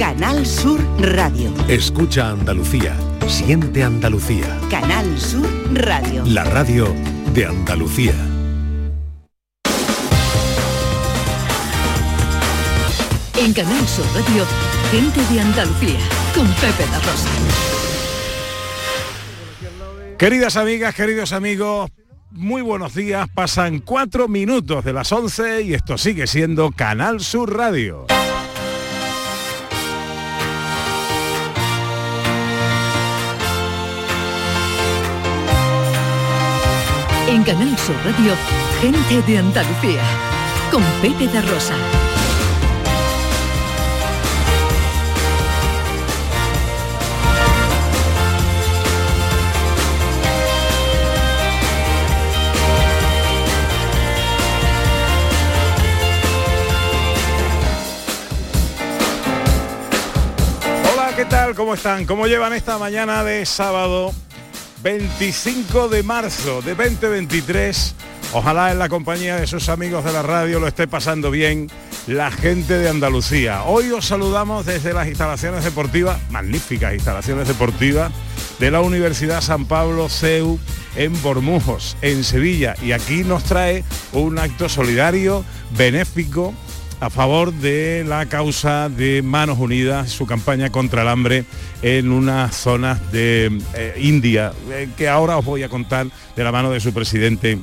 Canal Sur Radio. Escucha Andalucía. Siente Andalucía. Canal Sur Radio. La radio de Andalucía. En Canal Sur Radio, gente de Andalucía, con Pepe La Rosa. Queridas amigas, queridos amigos, muy buenos días. Pasan cuatro minutos de las 11 y esto sigue siendo Canal Sur Radio. Canal Sur Radio, gente de Andalucía, con Pepe Rosa. Hola, ¿qué tal? ¿Cómo están? ¿Cómo llevan esta mañana de sábado 25 de marzo de 2023? Ojalá en la compañía de sus amigos de la radio lo esté pasando bien la gente de Andalucía. Hoy os saludamos desde las instalaciones deportivas, magníficas instalaciones deportivas de la Universidad San Pablo CEU en Bormujos, en Sevilla. Y aquí nos trae un acto solidario, benéfico, a favor de la causa de Manos Unidas, su campaña contra el hambre en unas zonas de eh, India, eh, que ahora os voy a contar de la mano de su presidente,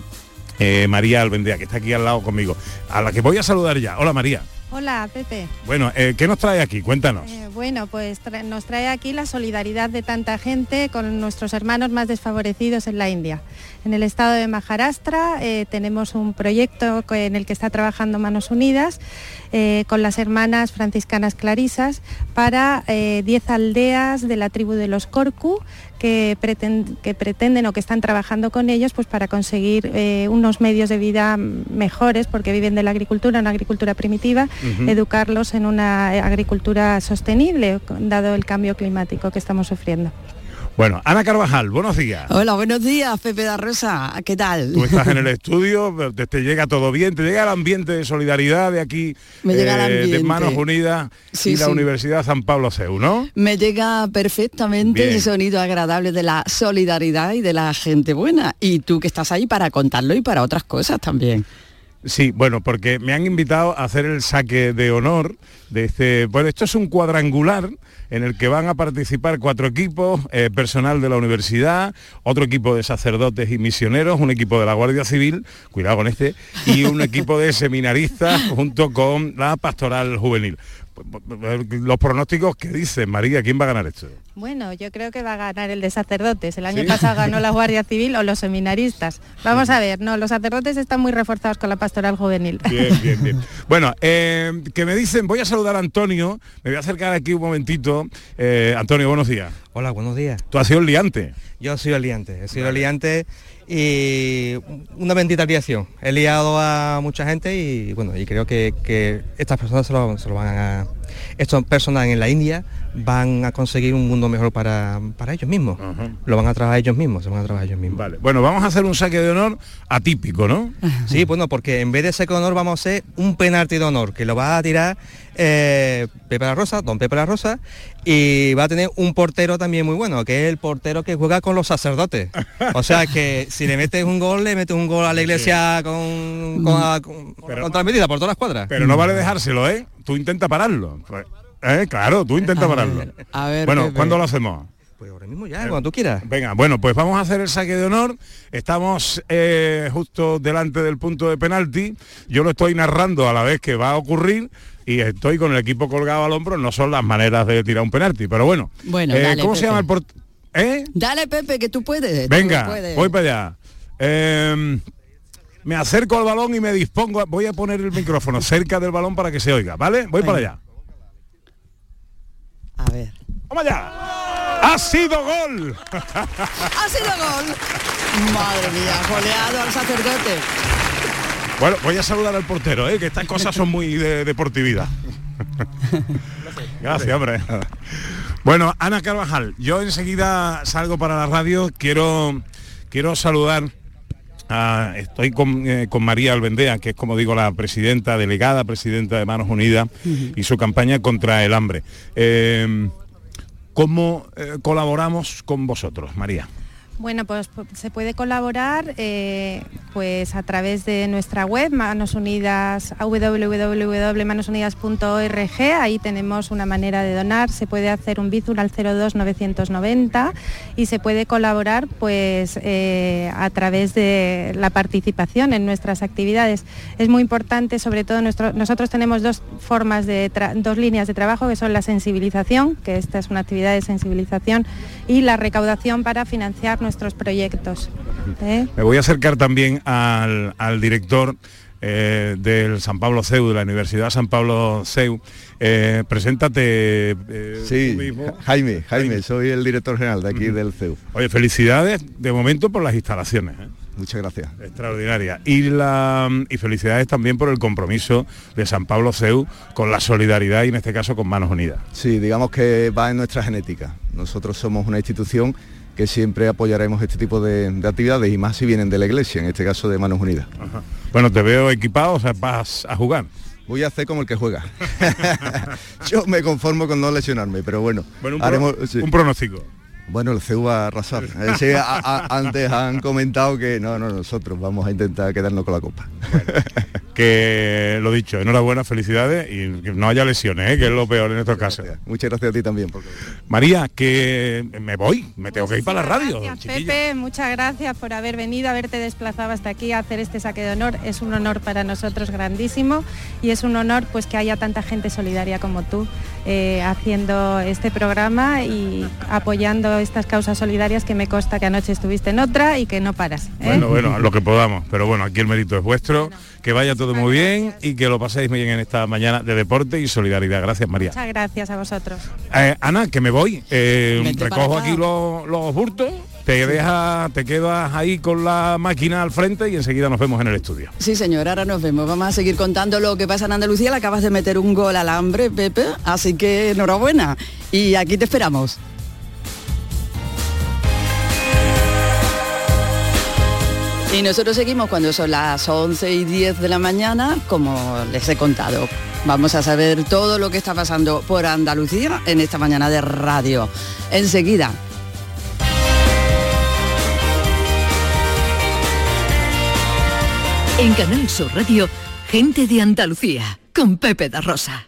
eh, María Albendea, que está aquí al lado conmigo, a la que voy a saludar ya. Hola María. Hola, Pepe. Bueno, eh, ¿qué nos trae aquí? Cuéntanos. Eh, bueno, pues tra- nos trae aquí la solidaridad de tanta gente con nuestros hermanos más desfavorecidos en la India. En el estado de Maharashtra eh, tenemos un proyecto en el que está trabajando Manos Unidas con las hermanas franciscanas clarisas para eh, 10 aldeas de la tribu de los Korku que, preten- que pretenden o que están trabajando con ellos pues para conseguir eh, unos medios de vida mejores porque viven de la agricultura, una agricultura primitiva, educarlos en una agricultura sostenible dado el cambio climático que estamos sufriendo. Bueno, Ana Carvajal, buenos días. Hola, buenos días, Pepe da Rosa. ¿Qué tal? Tú estás en el estudio, te, te llega todo bien, te llega el ambiente de solidaridad de aquí, eh, Me llega el de. Manos Unidas Sí, y la. Universidad San Pablo CEU, ¿no? Me llega perfectamente Bien. el sonido agradable de la solidaridad y de la gente buena. Y tú que estás ahí para contarlo y para otras cosas también. Sí, bueno, porque me han invitado a hacer el saque de honor de este. Bueno, esto es un cuadrangular en el que van a participar cuatro equipos, eh, personal de la universidad, otro equipo de sacerdotes y misioneros, un equipo de la Guardia Civil, cuidado con este, y un equipo de seminaristas junto con la pastoral juvenil. Los pronósticos que dicen, María, ¿quién va a ganar esto? Bueno, yo creo que va a ganar el de sacerdotes. El año ¿Sí? pasado ganó la Guardia Civil o los seminaristas. Vamos a ver, no, los sacerdotes están muy reforzados con la pastoral juvenil. Bien, bien, bien. Bueno, eh, que me dicen, voy a saludar a Antonio, me voy a acercar aquí un momentito. Eh, Antonio, buenos días. Hola, buenos días. Tú has sido el liante. Yo soy el liante, he sido el liante y una bendita liación. He liado a mucha gente y bueno, y creo que, que estas personas se lo, se lo van a... Estas personas en la India van a conseguir un mundo mejor para, para ellos mismos. Lo van a trabajar ellos mismos, se van a trabajar ellos mismos. Vale. Bueno, vamos a hacer un saque de honor atípico, ¿no? Sí, bueno, porque en vez de saque de honor vamos a hacer un penalti de honor, que lo va a tirar eh, Pepe la Rosa, don Pepe la Rosa, y va a tener un portero también muy bueno, que es el portero que juega con los sacerdotes. O sea que si le metes un gol, le metes un gol a la iglesia con, con, con- con transmitida por todas las cuadras. Pero no vale dejárselo, ¿eh? Tú intenta pararlo. ¿eh? Claro, tú intenta pararlo. A ver, bueno, Pepe. ¿cuándo lo hacemos? Pues ahora mismo ya, cuando tú quieras. Venga, bueno, pues vamos a hacer el saque de honor. Estamos eh, justo delante del punto de penalti. Yo lo estoy narrando a la vez que va a ocurrir y estoy con el equipo colgado al hombro. No son las maneras de tirar un penalti, pero bueno. Bueno, Eh, dale, ¿Cómo se llama el portero? ¿Eh? Dale, Pepe, que tú puedes. tú Venga, puedes. voy para allá. Me acerco al balón y me dispongo. a- voy a poner el micrófono cerca del balón para que se oiga, ¿vale? Voy para allá. A ver. ¡Vamos allá! ¡Ha sido gol! ¡Ha sido gol! Madre mía, goleado al sacerdote. Bueno, voy a saludar al portero, ¿eh? que estas cosas son muy de deportividad. Gracias, hombre. Bueno, Ana Carvajal, yo enseguida salgo para la radio. Quiero, quiero saludar Ah, estoy con, eh, con María Albendea, que es como digo la presidenta, delegada presidenta de Manos Unidas y su campaña contra el hambre. Eh, ¿Cómo eh, colaboramos con vosotros, María? Bueno, pues pu- se puede colaborar eh, pues a través de nuestra web, Manos Unidas, www.manosunidas.org. Ahí tenemos una manera de donar. Se puede hacer un Bizum al 02 990 y se puede colaborar pues eh, a través de la participación en nuestras actividades. Es muy importante, sobre todo nosotros tenemos dos formas de dos líneas de trabajo que son la sensibilización, que esta es una actividad de sensibilización, y la recaudación para financiar nuestros proyectos. ¿eh? Me voy a acercar también al, al director eh, del San Pablo CEU, de la Universidad San Pablo CEU. Eh, preséntate. eh, Sí, tú mismo. Jaime, Jaime, soy el director general de aquí del CEU. Oye, felicidades de momento por las instalaciones. ¿eh? Muchas gracias. Extraordinaria. Y, la, y felicidades también por el compromiso de San Pablo CEU con la solidaridad y en este caso con Manos Unidas. Sí, digamos que va en nuestra genética. Nosotros somos una institución que siempre apoyaremos este tipo de, de actividades y más si vienen de la iglesia, en este caso de Manos Unidas. Bueno, te veo equipado, o sea, vas a jugar. Voy a hacer como el que juega. Yo me conformo con no lesionarme, pero bueno, Bueno, un, pro- haremos, sí. un pronóstico. Bueno, el CEU va a arrasar. Eh, sí, a- a- antes han comentado que no, no, nosotros vamos a intentar quedarnos con la copa. Que lo dicho, enhorabuena, felicidades y que no haya lesiones, ¿eh? que es lo peor en estos casos. Muchas gracias a ti también. María, que me voy, me tengo que ir para la radio. Gracias. Pepe, muchas gracias por haber venido, haberte desplazado hasta aquí a hacer este saque de honor. Es un honor para nosotros grandísimo y es un honor pues que haya tanta gente solidaria como tú eh, haciendo este programa y apoyando estas causas solidarias que me consta que anoche estuviste en otra y que no paras. ¿eh? Bueno, bueno, lo que podamos, pero bueno, aquí el mérito es vuestro, que vaya todo muy bien y que lo paséis muy bien en esta mañana de deporte y solidaridad. Gracias, María. Muchas gracias a vosotros. Eh, Ana, que me voy, eh, recojo aquí los, los bultos, te dejas, te quedas ahí con la máquina al frente y enseguida nos vemos en el estudio. Sí, señor, ahora nos vemos. Vamos a seguir contando lo que pasa en Andalucía. Le acabas de meter un gol al hambre, Pepe, así que enhorabuena. Y aquí te esperamos. Y nosotros seguimos cuando son las 11 y 10 de la mañana, como les he contado. Vamos a saber todo lo que está pasando por Andalucía en esta mañana de radio. Enseguida, En Canal Sur Radio, gente de Andalucía, con Pepe da Rosa.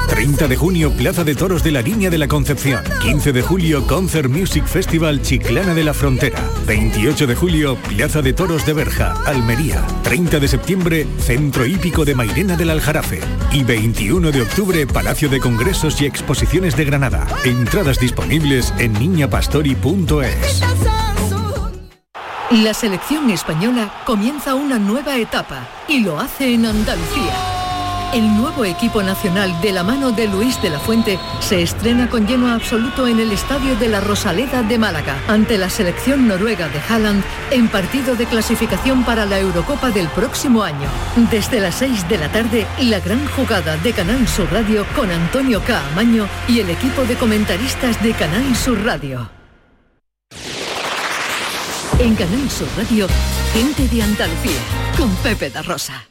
30 de junio, Plaza de Toros de la Niña de la Concepción. 15 de julio, Concert Music Festival Chiclana de la Frontera. 28 de julio, Plaza de Toros de Berja, Almería. 30 de septiembre, Centro Hípico de Mairena del Aljarafe. Y 21 de octubre, Palacio de Congresos y Exposiciones de Granada. Entradas disponibles en niñapastori.es. La selección española comienza una nueva etapa y lo hace en Andalucía. El nuevo equipo nacional de la mano de Luis de la Fuente se estrena con lleno absoluto en el estadio de la Rosaleda de Málaga ante la selección noruega de Haaland en partido de clasificación para la Eurocopa del próximo año. Desde las 6 de la tarde, la gran jugada de Canal Sur Radio con Antonio Caamaño y el equipo de comentaristas de Canal Sur Radio. En Canal Sur Radio, gente de Andalucía, con Pepe da Rosa.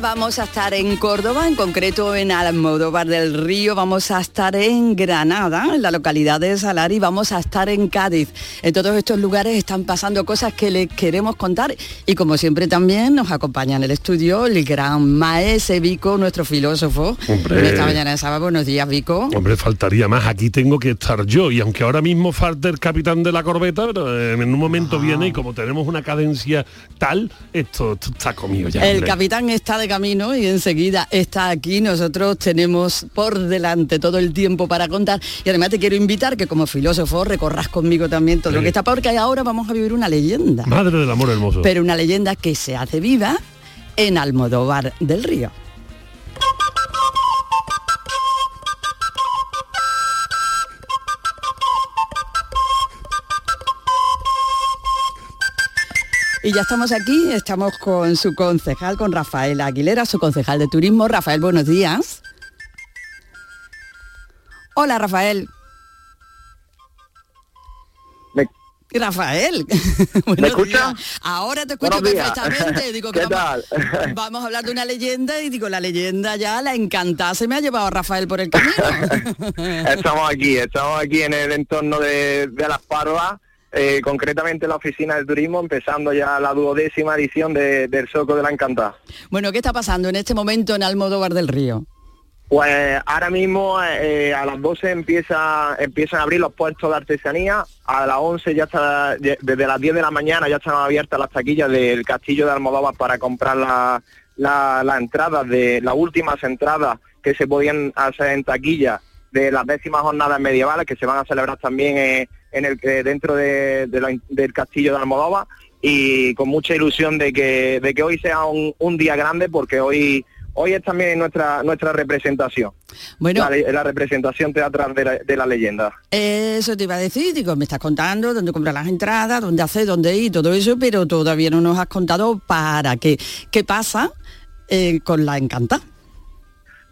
Vamos a estar en Córdoba, en concreto en Almodóvar del Río, vamos a estar en Granada, en la localidad de Salar y vamos a estar en Cádiz. En todos estos lugares están pasando cosas que les queremos contar y como siempre también nos acompaña en el estudio el gran Maese Vico, nuestro filósofo. Hombre. Esta mañana de sábado, buenos días Vico. Hombre, faltaría más. Aquí tengo que estar yo. Y aunque ahora mismo falte el capitán de la corbeta, pero eh, en un momento viene y como tenemos una cadencia tal, esto, esto está comido ya. El hombre. capitán está de camino y enseguida está aquí. Nosotros tenemos por delante todo el tiempo para contar. Y además te quiero invitar que como filósofo recorras conmigo también todo lo que está, porque ahora vamos a vivir una leyenda. Madre del amor hermoso. Pero una leyenda que se hace viva en Almodóvar del Río. Y ya estamos aquí, estamos con su concejal, con Rafael Aguilera, su concejal de turismo. Rafael, buenos días. Hola, Rafael. Rafael. ¿Me escucha? Ahora te escucho días. perfectamente. Digo, ¿Qué vamos, tal? vamos a hablar de una leyenda y digo, la leyenda ya, la encantada se me ha llevado Rafael por el camino. Estamos aquí, estamos aquí en el entorno de, de Las Parvas, eh, concretamente en la oficina de turismo, empezando ya la duodécima edición de- del Soco de la Encantada. bueno, ¿qué está pasando en este momento en Almodóvar del Río? Pues ahora mismo eh, a las 12 empieza, empiezan a abrir los puestos de artesanía, a las 11 ya está, desde las 10 de la mañana ya están abiertas las taquillas del castillo de Almodóvar para comprar la- la- las entradas, de las últimas entradas que se podían hacer en taquilla de las décimas jornadas medievales que se van a celebrar también eh, en el, eh, dentro de- de la- del castillo de Almodóvar y con mucha ilusión de que, de que hoy sea un, un día grande porque hoy hoy es también nuestra nuestra representación Bueno, la, representación teatral de la, de la leyenda Eso te iba a decir, digo, me estás contando dónde comprar las entradas, dónde hacer, dónde ir, todo eso, pero todavía no nos has contado para qué. ¿Qué pasa eh, con la encanta?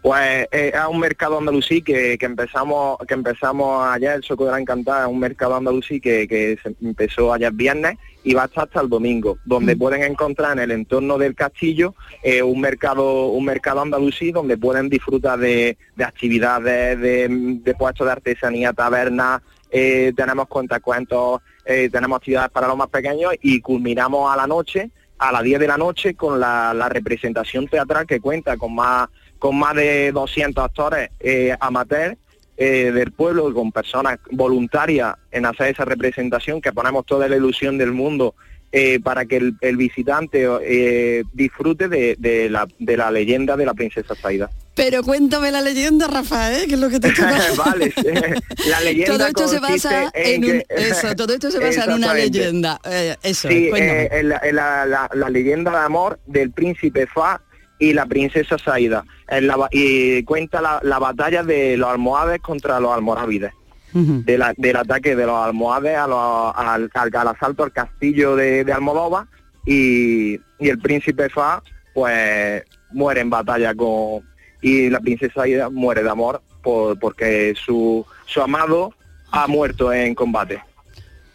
Pues eh, es un mercado andalusí que, que empezamos que empezamos ayer el Soco de la Encantada es un mercado andalusí que, que se empezó ayer viernes y va a estar hasta el domingo donde pueden encontrar en el entorno del castillo eh, un mercado un mercado andalusí donde pueden disfrutar de, de actividades de, de puestos de artesanía tabernas eh, tenemos cuentacuentos eh, tenemos actividades para los más pequeños y culminamos a la noche a las 10 de la noche con la, la representación teatral que cuenta con más con más de 200 actores eh, amateurs eh, del pueblo, con personas voluntarias en hacer esa representación, que ponemos toda la ilusión del mundo eh, para que el, el visitante eh, disfrute de, de la, de la leyenda de la princesa Zaida. Pero cuéntame la leyenda, Rafael, que es lo que te toca. vale, la leyenda todo esto se basa en, en un, que- eso, todo esto se basa en una leyenda. Eh, eso, Sí, cuéntame. eh, en la, en la- la- la leyenda de amor del príncipe Fa y la princesa Saida. En la y cuenta la, la batalla de los almohades contra los almorávides. de la- del ataque de los almohades a los- al, al- al asalto al castillo de, de Almodóvar y, y el príncipe Fa pues muere en batalla con y la princesa Aida muere de amor por, porque su, su amado ha muerto en combate.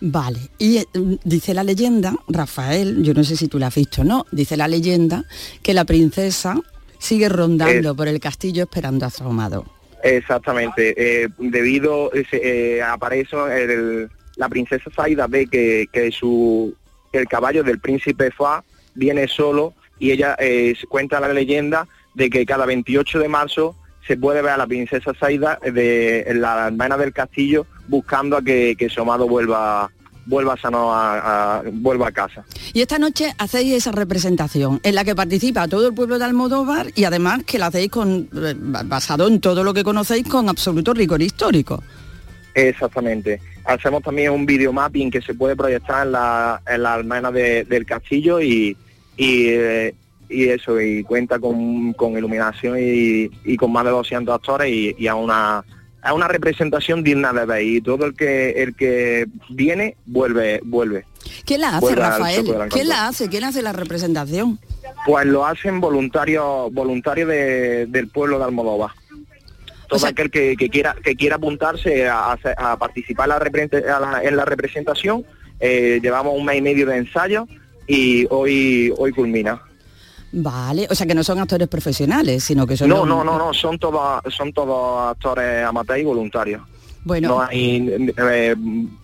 Vale, y eh, dice la leyenda, Rafael, yo no sé si tú la has visto o no, dice la leyenda que la princesa sigue rondando por el castillo esperando a su amado. Exactamente. eh, debido eh, aparece el- la princesa Saida ve que, que su el caballo del príncipe Fa viene solo y ella eh, cuenta la leyenda de que cada 28 de marzo se puede ver a la princesa Saida de en la almena del castillo buscando a que, que su amado vuelva vuelva sano a, a- vuelva a casa. Y esta noche hacéis esa representación en la que participa todo el pueblo de Almodóvar y además que la hacéis con, eh, basado en todo lo que conocéis con absoluto rigor histórico. Exactamente. Hacemos también un video mapping que se puede proyectar en la, en la almena de- del castillo y, y, eh, y eso, y cuenta con, con iluminación y, y con más de 200 actores y, y a una a una representación digna de ver y todo el que el que viene vuelve vuelve ¿Quién la hace, Vuelve Rafael? ¿Quién la hace? ¿Quién hace la representación? pues lo hacen voluntarios voluntarios de- del pueblo de Almodóvar todo aquel que, que quiera que quiera apuntarse a, participar en la, a la- en la representación eh, llevamos un mes y medio de ensayo y hoy hoy culmina Vale, o sea que no son actores profesionales, sino que son... no los- no no no son todos son todos actores amateurs y voluntarios Bueno. no hay eh,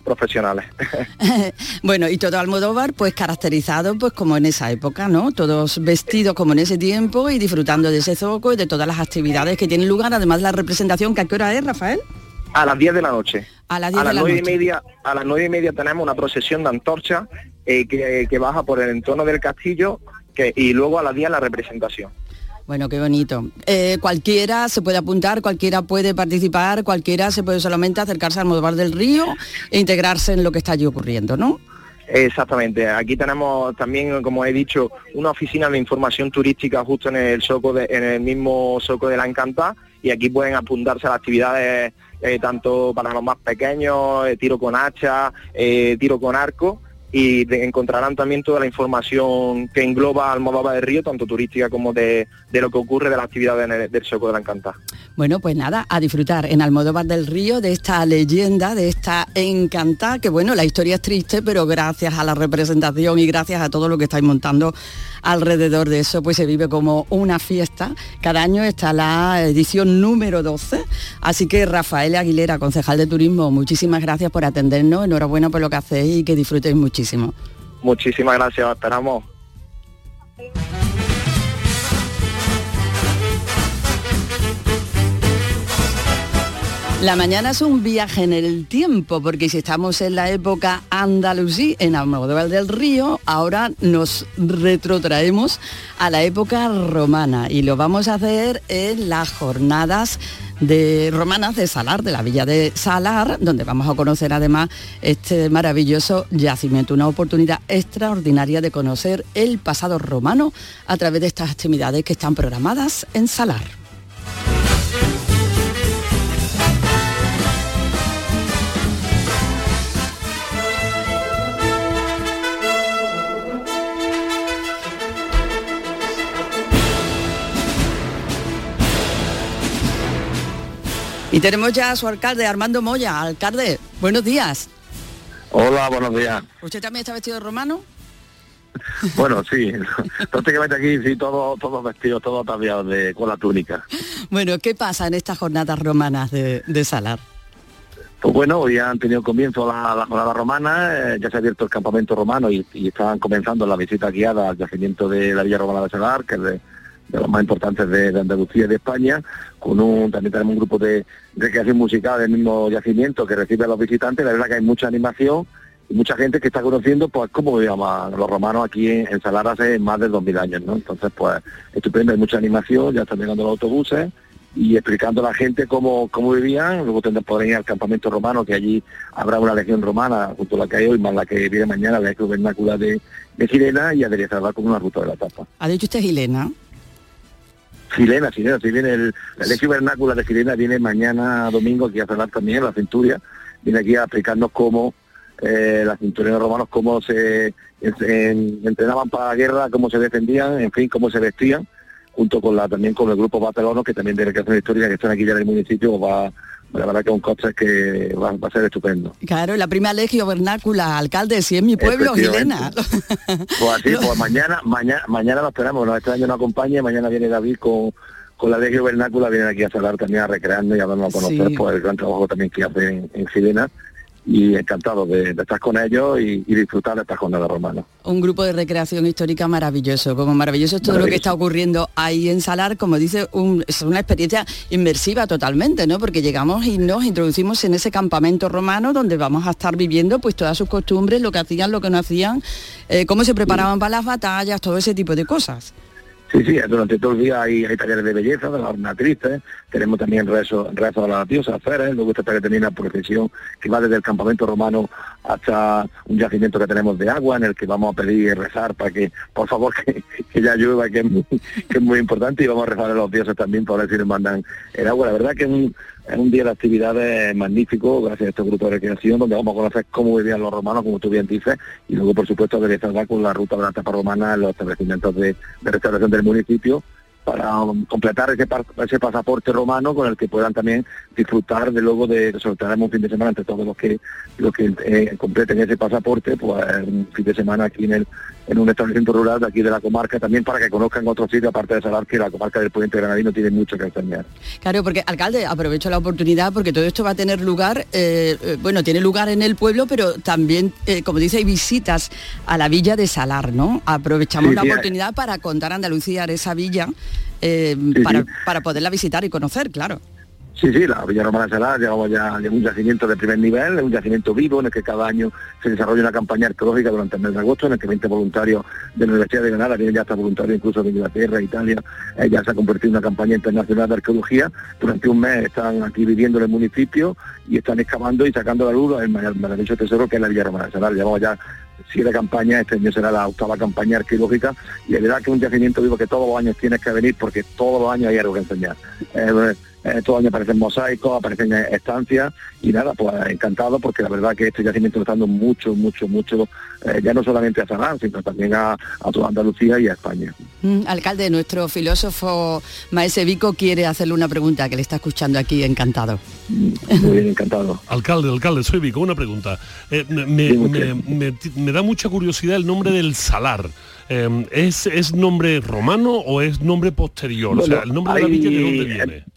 profesionales Bueno, y todo Almodóvar pues caracterizado pues como en esa época, ¿no? Todos vestidos como en ese tiempo y disfrutando de ese zoco y de todas las actividades que tienen lugar, además de la representación, que a qué hora es, Rafael? a las 10 de la noche A las 10 a de las la nueve y noche. media a las nueve y media tenemos una procesión de antorchas eh, que, que baja por el entorno del castillo que, y luego a las 10 la representación Bueno, qué bonito. Eh, cualquiera se puede apuntar, cualquiera puede participar, cualquiera se puede solamente acercarse al Modovar del Río e integrarse en lo que está allí ocurriendo, ¿no? Exactamente. Aquí tenemos también, como he dicho, una oficina de información turística justo en el soco de- en el mismo soco de la Encanta y aquí pueden apuntarse a las actividades eh, tanto para los más pequeños, eh, tiro con hacha, tiro con arco y encontrarán también toda la información que engloba Almodóvar del Río, tanto turística como de, de lo que ocurre de las actividades del soco de la Encanta. Bueno, pues nada, a disfrutar en Almodóvar del Río de esta leyenda, de esta encantada, que bueno, la historia es triste, pero gracias a la representación y gracias a todo lo que estáis montando alrededor de eso, pues se vive como una fiesta. Cada año está la edición número 12, así que Rafael Aguilera, concejal de turismo, muchísimas gracias por atendernos, enhorabuena por lo que hacéis y que disfrutéis muchísimo. Muchísimas gracias, os esperamos. La mañana es un viaje en el tiempo, porque si estamos en la época andalusí, en Almodóvar del Río, ahora nos retrotraemos a la época romana y lo vamos a hacer en las jornadas de romanas de Salar, de la villa de Salar, donde vamos a conocer además este maravilloso yacimiento, una oportunidad extraordinaria de conocer el pasado romano a través de estas actividades que están programadas en Salar. Y tenemos ya a su alcalde, Armando Moya. Alcalde, buenos días. Hola, buenos días. ¿Usted también está vestido de romano? Bueno, sí, prácticamente aquí sí, todos todos vestidos, todos ataviados de, con la túnica. Bueno, ¿qué pasa en estas jornadas romanas de, de Salar? Pues bueno, hoy han tenido comienzo la, la jornada romana, eh, ya se ha abierto el campamento romano y, y estaban comenzando la visita guiada al yacimiento de la Villa Romana de Salar, que es de, de los más importantes de, Andalucía y de España, con un, también tenemos un grupo de recreación musical del mismo yacimiento que recibe a los visitantes, la verdad que hay mucha animación y mucha gente que está conociendo pues cómo vivían los romanos aquí en, en Salar hace más de 2000 años, ¿no? Entonces pues estupendo, hay mucha animación, ya están llegando los autobuses y explicando a la gente cómo, cómo vivían, luego tendrán podrán ir al campamento romano, que allí habrá una legión romana, junto a la que hay hoy, más la que viene mañana, la vernácula de, de Sirena, y aderezarla con una ruta de la tapa. ¿Ha dicho usted Gilena? Silena, Silena, si viene el, la legión vernácula de Silena viene mañana domingo aquí a cerrar también la cinturia, viene aquí a explicarnos cómo eh, las cinturias romanos, cómo se en- en- entrenaban para la guerra, cómo se defendían, en fin, cómo se vestían, junto con la también con el grupo Barcelona, que también tiene que hacer historia, que están aquí ya en el municipio, va, la verdad que es un coche que va, va a ser estupendo. Claro, la primera legio vernácula, alcalde, si es mi pueblo, Gilena. Pues así, pues mañana, mañana, mañana lo esperamos, ¿no? este año nos acompaña, mañana viene David con, con la Legio Vernácula, vienen aquí a salar también a recrearnos y a darnos a conocer Sí. pues, el gran trabajo también que hace en, en y encantado de, de estar con ellos y, y disfrutar de esta jornada romana. Un grupo de recreación histórica maravilloso, como maravilloso es todo lo que está ocurriendo ahí en Salar, como dice, un- es una experiencia inmersiva totalmente, ¿no? Porque llegamos y nos introducimos en ese campamento romano donde vamos a estar viviendo pues todas sus costumbres, lo que hacían, lo que no hacían, eh, cómo se preparaban para las batallas, todo ese tipo de cosas. Sí, sí, durante todo el día hay, hay talleres de belleza, de las ornatrices, tenemos también rezos rezo a las diosas feras, luego está también la procesión que va desde el campamento romano hasta un yacimiento que tenemos de agua en el que vamos a pedir y rezar para que, por favor, que, que ya llueva, que es, muy, que es muy importante, y vamos a rezar a los dioses también para ver si nos mandan el agua. La verdad que es un, es un día de actividades magnífico, gracias a este grupo de recreación, donde vamos a conocer cómo vivían los romanos, como tú bien dices, y luego, por supuesto, aderezarla con la ruta de la tapa romana en los establecimientos de, restauración del municipio, para um, completar ese, ese pasaporte romano con el que puedan también disfrutar de luego de sortearemos un fin de semana entre todos los que los que eh, completen ese pasaporte pues un fin de semana aquí en el en un establecimiento rural de aquí de la comarca también para que conozcan otros sitios aparte de Salar que la comarca del Puente Granadino tiene mucho que enseñar. Claro, porque alcalde, aprovecho la oportunidad porque todo esto va a tener lugar, eh, eh, bueno, tiene lugar en el pueblo, pero también, eh, como dice, hay visitas a la villa de Salar, ¿no? Aprovechamos Sí, la sí, oportunidad para contar a Andalucía esa villa, eh, Sí, para, para poderla visitar y conocer, claro. Sí, sí, la Villa Romana de Salar llevamos ya de un yacimiento de primer nivel, es un yacimiento vivo en el que cada año se desarrolla una campaña arqueológica durante el mes de agosto en el que 20 voluntarios de la Universidad de Granada, vienen ya hasta voluntarios incluso de Inglaterra, Italia, eh, ya se ha convertido en una campaña internacional de arqueología. Durante un mes están aquí viviendo en el municipio y están excavando y sacando la luz el maravilloso tesoro que es la Villa Romana de Salar. Llevamos ya siete campañas, este año será la octava campaña arqueológica y es verdad que es un yacimiento vivo que todos los años tienes que venir porque todos los años hay algo que enseñar. Eh, eh, todos los años aparecen mosaicos, aparecen estancias y nada, pues encantado porque la verdad que este yacimiento está dando mucho, mucho, mucho, eh, ya no solamente a Salar, sino también a, toda Andalucía y a España. Mm, alcalde, nuestro filósofo Maese Vico quiere hacerle una pregunta que le está escuchando aquí, encantado. Muy bien, encantado. alcalde, alcalde, soy Vico, una pregunta. Eh, me, da mucha curiosidad el nombre del Salar. ¿es, ¿Es nombre romano o es nombre posterior? o sea, el nombre de la villa de dónde viene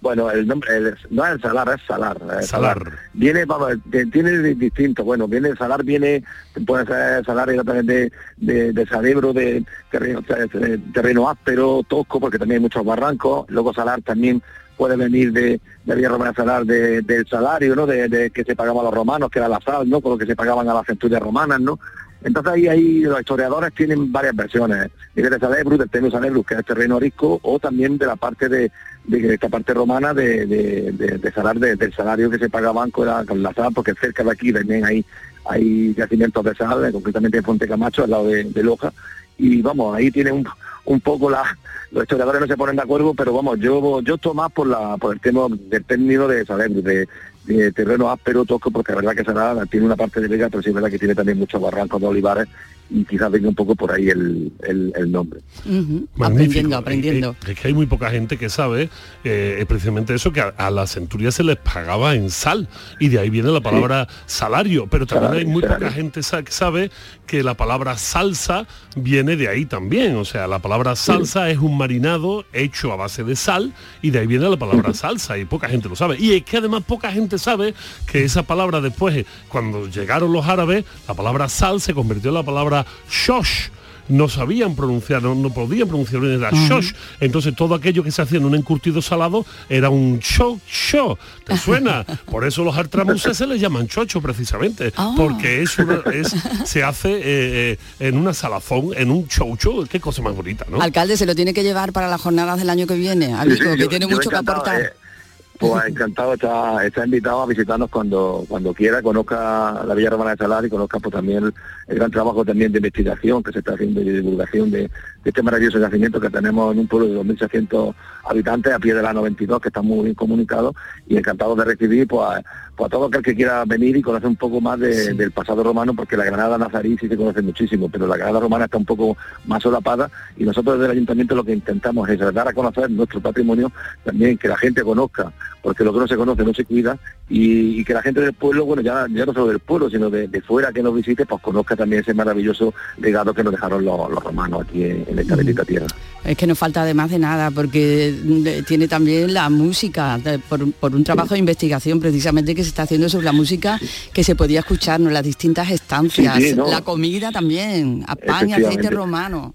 bueno, el nombre no es Salar, es Salar. Salar. Viene, vamos, tiene distinto. Bueno, viene Salar, viene, puede ser Salar también de, de, de cerebro, de terreno, terreno áspero, tosco, porque también hay muchos barrancos. Luego Salar también puede venir de, de Villa Romana Salar del salario, ¿no? De, que se pagaban a los romanos, que era la sal, ¿no? Con lo que se pagaban a las centurias romanas, ¿no? Entonces ahí, ahí los historiadores tienen varias versiones, de Salebru, del Tenus Salebru, que es terreno arisco, o también de la parte de, de esta parte romana de, de, de, salar, del salario que se pagaban con la, con la sal, porque cerca de aquí también hay, hay yacimientos de sal, concretamente en Ponte Camacho, al lado de, Loja, y vamos, ahí tiene un, un poco la, los historiadores no se ponen de acuerdo, pero vamos, yo yo estoy más por la por el tema del término de saber, de, terreno áspero, tosco, porque la verdad que Salar tiene una parte de vega, pero sí es verdad que tiene también muchos barrancos de olivares quizás venga un poco por ahí el, el, nombre. Aprendiendo, aprendiendo. Es, que hay muy poca gente que sabe eh, precisamente eso, que a, las centurias se les pagaba en sal y de ahí viene la palabra salario, pero también hay muy poca gente que sabe que la palabra salsa viene de ahí también, o sea, la palabra salsa es un marinado hecho a base de sal y de ahí viene la palabra salsa y poca gente lo sabe. Y es que además poca gente sabe que esa palabra después, cuando llegaron los árabes, la palabra sal se convirtió en la palabra shosh no sabían pronunciar, no, podían pronunciar bien, era shosh. Entonces todo aquello que se hacía en un encurtido salado era un show show. ¿Te suena? Por eso los artramuses se les llaman chocho precisamente. Ah. Porque es, se hace eh, eh, en una salazón, en un chocho. Qué cosa más bonita, ¿no? Alcalde, se lo tiene que llevar para las jornadas del año que viene. que tiene mucho que aportar. Eh, pues encantado, está, está invitado a visitarnos cuando cuando quiera, conozca la Villa Romana de Salar y conozca pues, también el, gran trabajo también de investigación que se está haciendo y de divulgación de, este maravilloso yacimiento que tenemos en un pueblo de 2.600 habitantes a pie de la 92 que está muy bien comunicado y encantado de recibir pues, a, pues, todo aquel que quiera venir y conocer un poco más del pasado romano porque la Granada Nazarí sí se conoce muchísimo, pero la Granada romana está un poco más solapada y nosotros desde el ayuntamiento lo que intentamos es dar a conocer nuestro patrimonio, también que la gente conozca porque lo que no se conoce no se cuida y, que la gente del pueblo, bueno, ya, ya no solo del pueblo, sino de, fuera que nos visite, pues conozca también ese maravilloso legado que nos dejaron los, romanos aquí en, esta bendita tierra. Es que no falta además de nada, porque mm, tiene también la música, por, un trabajo de investigación precisamente que se está haciendo sobre la música que se podía escuchar en las distintas estancias, la comida también, a pan y aceite romano.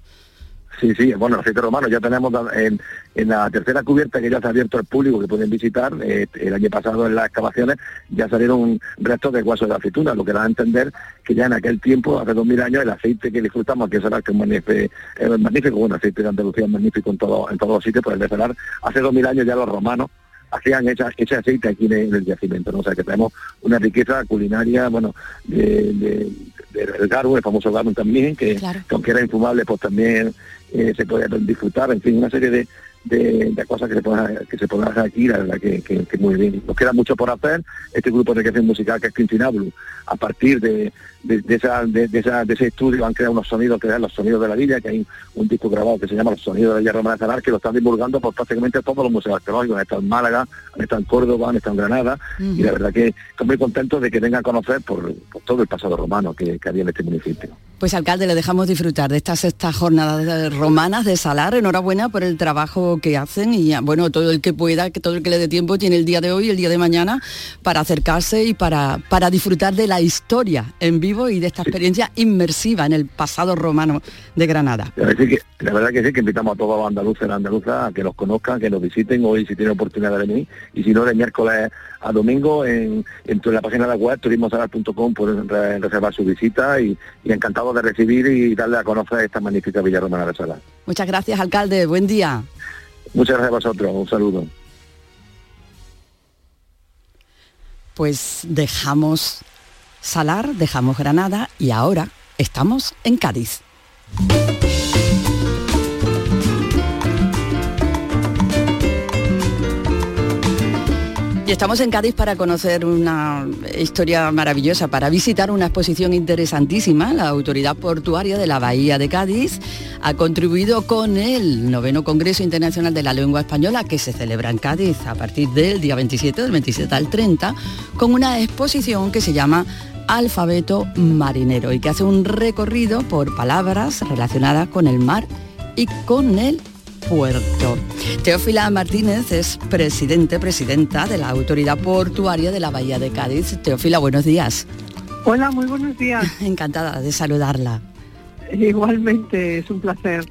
Sí, sí, bueno, aceite romano ya tenemos en, en, la tercera cubierta que ya se ha abierto al público que pueden visitar, eh, el año pasado en las excavaciones ya salieron restos de huesos de aceituna, lo que da a entender que ya en aquel tiempo, hace dos mil años, el aceite que disfrutamos en Salar, que es magnífico, bueno, el aceite de Andalucía es magnífico en, todo, en todos los sitios, pues el de Salar, hace dos mil años ya los romanos hacían ese aceite aquí en el, yacimiento, ¿no? o sea que tenemos una riqueza culinaria, bueno, de, de, del garum, el famoso garum también, que, aunque era infumable, pues también eh, se podía disfrutar, en fin, una serie de, de, cosas que se puedan que hacer aquí, la verdad que, que, muy bien. Nos queda mucho por hacer. Este grupo de creación musical que es Quintinablu, a partir de, de, esa, de, esa, de ese estudio han creado unos sonidos, que los sonidos de la villa, que hay un, disco grabado que se llama Los Sonidos de la Villa Romana de Zanar, que lo están divulgando por prácticamente todos los museos arqueológicos. Han estado en Málaga, han estado en Córdoba, han estado en Granada, y la verdad que estoy muy contento de que vengan a conocer por, todo el pasado romano que, que había en este municipio. Pues alcalde, le dejamos disfrutar de estas sextas jornadas romanas de Salar. Enhorabuena por el trabajo que hacen y bueno, todo el que pueda, que todo el que le dé tiempo tiene el día de hoy el día de mañana para acercarse y para, para disfrutar de la historia en vivo y de esta experiencia inmersiva en el pasado romano de Granada. La verdad, que, la verdad que sí, que invitamos a todos los andaluces y andaluzas a que los conozcan, que nos visiten hoy si tienen oportunidad de venir y si no, de miércoles a domingo en, en la página de la web turismosalar.com pueden reservar su visita y, y encantado de recibir y darle a conocer esta magnífica Villa Romana de Salar. Muchas gracias, alcalde. Buen día. Muchas gracias a vosotros. Un saludo. Pues dejamos Salar, dejamos Granada y ahora estamos en Cádiz. estamos en Cádiz para conocer una historia maravillosa, para visitar una exposición interesantísima. La Autoridad Portuaria de la Bahía de Cádiz ha contribuido con el noveno Congreso Internacional de la Lengua Española que se celebra en Cádiz a partir del día 27, del 27 al 30, con una exposición que se llama Alfabeto Marinero y que hace un recorrido por palabras relacionadas con el mar y con el puerto. Teófila Martínez es presidente, presidenta de la Autoridad Portuaria de la Bahía de Cádiz. Teófila, buenos días. Hola, muy buenos días. Encantada de saludarla. Igualmente, es un placer.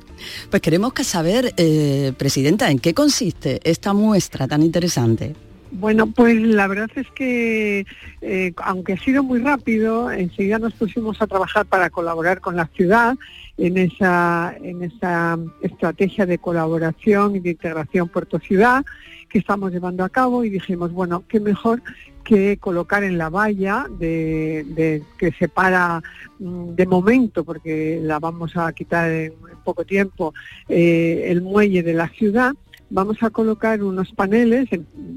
Pues queremos saber, eh, Presidenta, ¿en qué consiste esta muestra tan interesante? Bueno, pues la verdad es que, eh, aunque ha sido muy rápido, enseguida nos pusimos a trabajar para colaborar con la ciudad en esa, en esa estrategia de colaboración y de integración puerto-ciudad que estamos llevando a cabo y dijimos, bueno, qué mejor que colocar en la valla de, que separa mm, de momento, porque la vamos a quitar en, poco tiempo, eh, el muelle de la ciudad, vamos a colocar unos paneles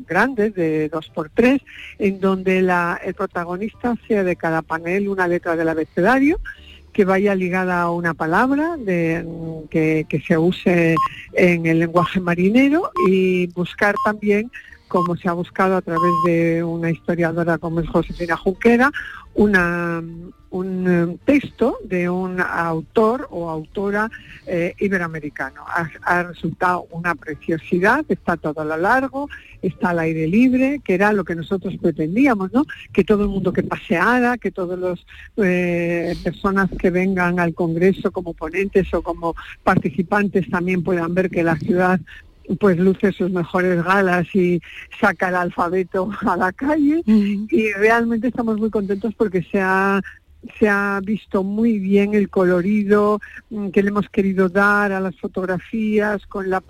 grandes de dos por tres, en donde el protagonista sea de cada panel una letra del abecedario que vaya ligada a una palabra de, que, se use en el lenguaje marinero y buscar también como se ha buscado a través de una historiadora como es Josefina Junquera, una, un eh, texto de un autor o autora eh, iberoamericano. Ha, resultado una preciosidad, está todo a lo largo, está al aire libre, que era lo que nosotros pretendíamos, ¿no? Que todo el mundo que paseara, que todas las eh, personas que vengan al Congreso como ponentes o como participantes también puedan ver que la ciudad pues luce sus mejores galas y saca el alfabeto a la calle. Y realmente estamos muy contentos porque se ha se ha visto muy bien el colorido mm, que le hemos querido dar a las fotografías con la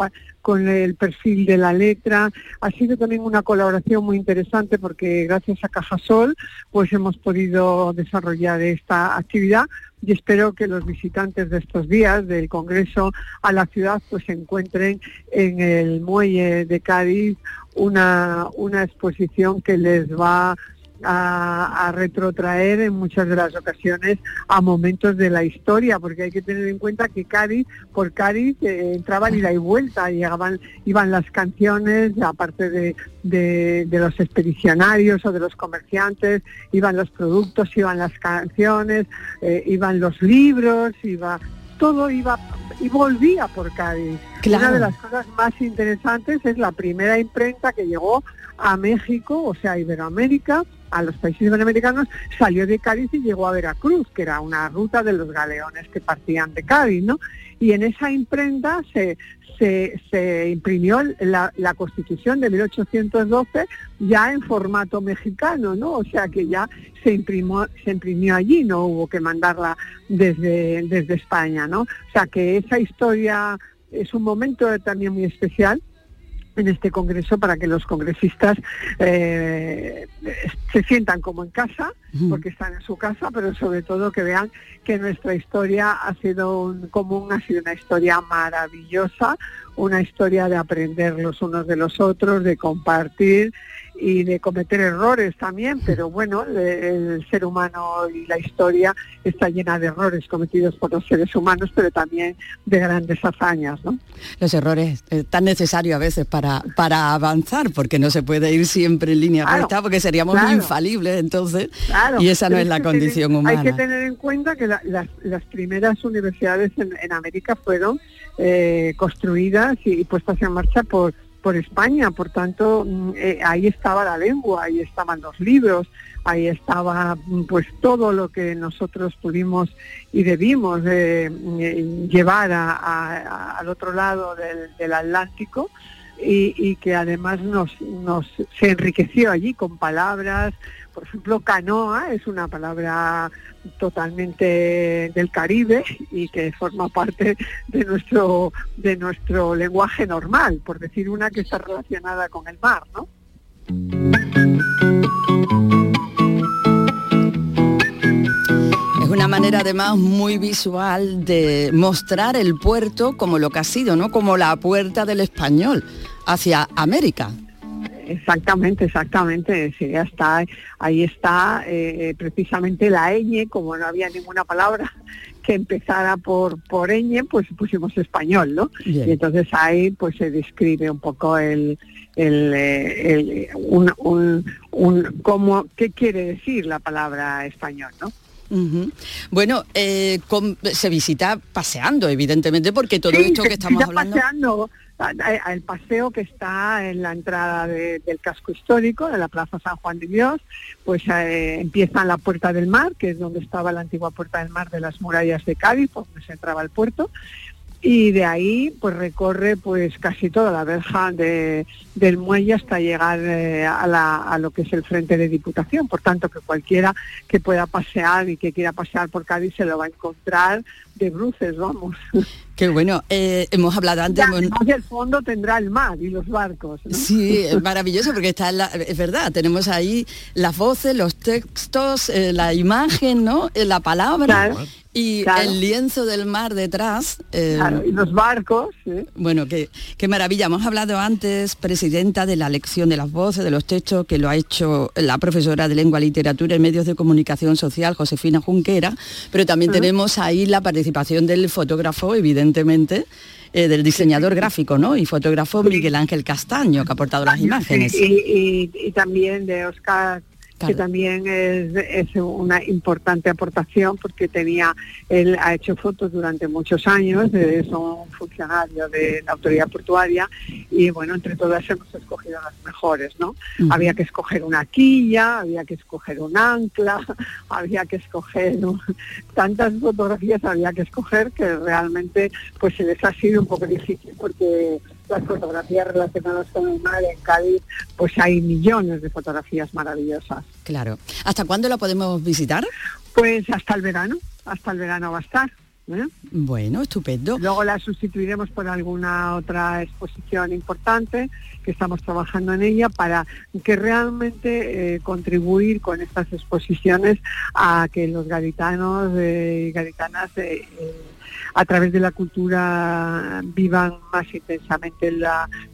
con el perfil de la letra. Ha sido también una colaboración muy interesante porque gracias a Cajasol pues hemos podido desarrollar esta actividad y espero que los visitantes de estos días del Congreso a la ciudad pues encuentren en el muelle de Cádiz una, una exposición que les va a, retrotraer en muchas de las ocasiones a momentos de la historia, porque hay que tener en cuenta que Cádiz, por Cádiz eh, entraban ida y vuelta, llegaban, iban las canciones, aparte de, de, los expedicionarios o de los comerciantes, iban los productos, iban las canciones, eh, iban los libros, iba todo iba y volvía por Cádiz. Una de las cosas más interesantes es la primera imprenta que llegó a México, o sea, Iberoamérica, a los países iberoamericanos, salió de Cádiz y llegó a Veracruz, que era una ruta de los galeones que partían de Cádiz, ¿no? Y en esa imprenta se, se, imprimió la, Constitución de 1812 ya en formato mexicano, ¿no? O sea que ya se imprimió, se imprimió allí, no hubo que mandarla desde, desde España, ¿no? O sea que esa historia es un momento también muy especial en este congreso para que los congresistas eh, se sientan como en casa, porque están en su casa, pero sobre todo que vean que nuestra historia ha sido un común, ha sido una historia maravillosa, una historia de aprender los unos de los otros, de compartir y de cometer errores también, pero bueno, el ser humano y la historia está llena de errores cometidos por los seres humanos, pero también de grandes hazañas. ¿no? Los errores eh, tan necesarios a veces para, para avanzar, porque no se puede ir siempre en línea recta, porque seríamos muy infalibles entonces, y esa no es la condición humana. Hay que tener en cuenta que las, primeras universidades en, América fueron eh, construidas y puestas en marcha por por España, por tanto mm, eh, ahí estaba la lengua, ahí estaban los libros, ahí estaba mm, pues todo lo que nosotros pudimos y debimos eh, llevar al otro lado del, Atlántico y, que además nos se enriqueció allí con palabras, por ejemplo, canoa es una palabra totalmente del Caribe y que forma parte de nuestro de nuestro lenguaje normal, por decir una que está relacionada con el mar, ¿no? Una manera además muy visual de mostrar el puerto como lo que ha sido, ¿no? Como la puerta del español hacia América. Exactamente, exactamente. Sí, está, ahí está eh, precisamente la ñ, como no había ninguna palabra que empezara por, por ñ, pues pusimos español, ¿no? Y entonces ahí pues se describe un poco el, el, eh, un, un, un, cómo, qué quiere decir la palabra español, ¿no? Bueno, eh, se visita paseando, evidentemente, porque todo esto que estamos hablando... Paseando, el paseo que está en la entrada del casco histórico, de la Plaza San Juan de Dios, pues eh, empieza en la Puerta del Mar, que es donde estaba la antigua Puerta del Mar de las murallas de Cádiz, donde se entraba al puerto, y de ahí pues recorre pues casi toda la verja de, del muelle hasta llegar eh, a, a, lo que es el frente de Diputación. Por tanto, que cualquiera que pueda pasear y que quiera pasear por Cádiz se lo va a encontrar de bruces, vamos. Qué bueno, eh, hemos hablado antes... Y el fondo tendrá el mar y los barcos. Sí, es maravilloso porque está, la, es verdad, tenemos ahí las voces, los textos, eh, la imagen, ¿no? La palabra. Y el lienzo del mar detrás. Eh, y los barcos. Bueno, qué, qué maravilla. Hemos hablado antes, presidenta de la lección de las voces, de los textos, que lo ha hecho la profesora de lengua, literatura y medios de comunicación social, Josefina Junquera, pero también tenemos ahí la participación del fotógrafo, evidentemente, eh, del diseñador gráfico, ¿no? Y fotógrafo Miguel Ángel Castaño, que ha aportado las imágenes. Y, y también de Oscar que también es, una importante aportación porque tenía, él ha hecho fotos durante muchos años, es un funcionario de la autoridad portuaria y bueno, entre todas hemos escogido las mejores, ¿no? Había que escoger una quilla, había que escoger un ancla, había que escoger tantas fotografías había que escoger que realmente pues se les ha sido un poco difícil porque las fotografías relacionadas con el mar en Cádiz, pues hay millones de fotografías maravillosas. Claro. ¿Hasta cuándo la podemos visitar? Pues hasta el verano, hasta el verano va a estar. ¿eh? Bueno, estupendo. Luego la sustituiremos por alguna otra exposición importante que estamos trabajando en ella para que realmente eh, contribuir con estas exposiciones a que los gaditanos y gaditanas eh, a través de la cultura vivan más intensamente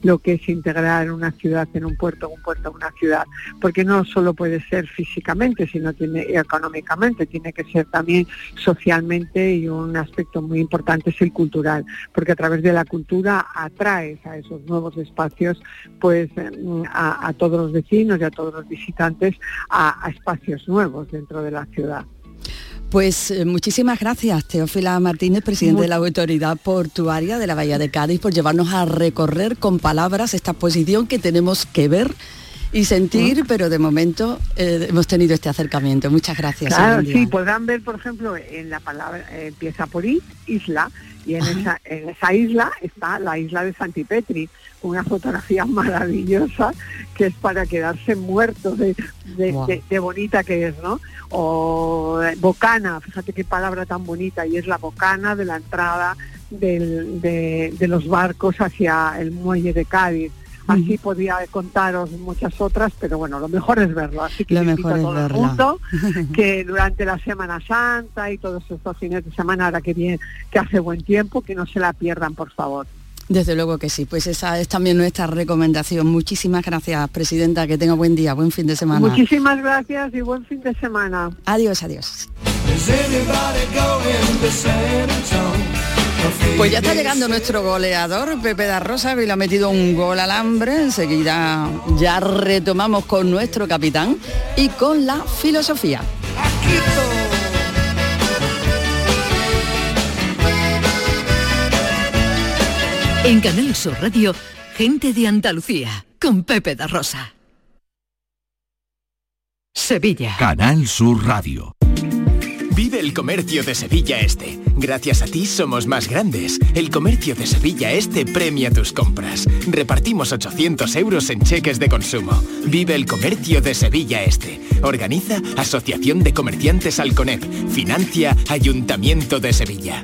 lo que es integrar una ciudad en un puerto, un puerto en una ciudad, porque no solo puede ser físicamente, sino económicamente, tiene que ser también socialmente y un aspecto muy importante es el cultural, porque a través de la cultura atraes a esos nuevos espacios, pues a, todos los vecinos y a todos los visitantes a espacios nuevos dentro de la ciudad. Pues eh, muchísimas gracias, Teófila Martínez, presidente de la Autoridad Portuaria de la Bahía de Cádiz, por llevarnos a recorrer con palabras esta exposición que tenemos que ver y sentir, pero de momento eh, hemos tenido este acercamiento. Muchas gracias. Claro, sí, podrán ver, por ejemplo, en la palabra, eh, empieza por I, isla, y en esa, en esa isla está la isla de Santipetri, una fotografía maravillosa que es para quedarse muerto de, de, bonita que es, ¿no? O bocana, fíjate qué palabra tan bonita, y es la bocana de la entrada de, de los barcos hacia el muelle de Cádiz. Así podía contaros muchas otras, pero bueno, lo mejor es verlo. Así que lo mejor es todo el mundo que durante la Semana Santa y todos estos fines de semana, ahora que bien, que hace buen tiempo, que no se la pierdan, por favor. Desde luego que sí, pues esa es también nuestra recomendación. Muchísimas gracias, Presidenta, que tenga buen día, buen fin de semana. Muchísimas gracias y buen fin de semana. Adiós, adiós. Pues ya está llegando nuestro goleador, Pepe da Rosa, que le ha metido un gol al hambre. Enseguida ya retomamos con nuestro capitán y con la filosofía. En Canal Sur Radio, gente de Andalucía, con Pepe da Rosa. Sevilla. Canal Sur Radio. Vive el comercio de Sevilla Este. Gracias a ti somos más grandes. El comercio de Sevilla Este premia tus compras. Repartimos 800 euros en cheques de consumo. Vive el comercio de Sevilla Este. Organiza Asociación de Comerciantes Alconep. Financia Ayuntamiento de Sevilla.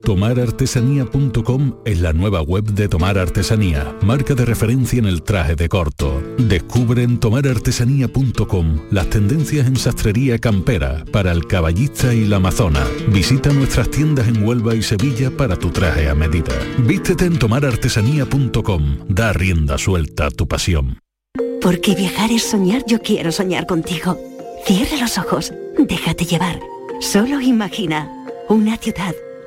Tomarartesanía.com es la nueva web de Tomar Artesanía, marca de referencia en el traje de corto. Descubre en tomarartesanía.com las tendencias en sastrería campera para el caballista y la amazona. Visita nuestras tiendas en Huelva y Sevilla para tu traje a medida. Vístete en tomarartesanía.com. Da rienda suelta a tu pasión. Porque viajar es soñar, yo quiero soñar contigo. Cierra los ojos, déjate llevar. Solo imagina una ciudad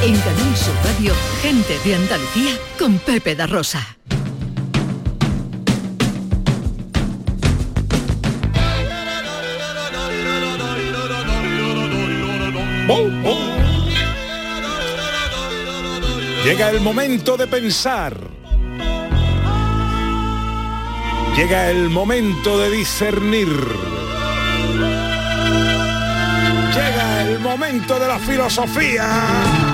En Canal Sur Radio, gente de Andalucía con Pepe da Rosa. Llega el momento de pensar. Llega el momento de discernir. Llega el momento de la filosofía.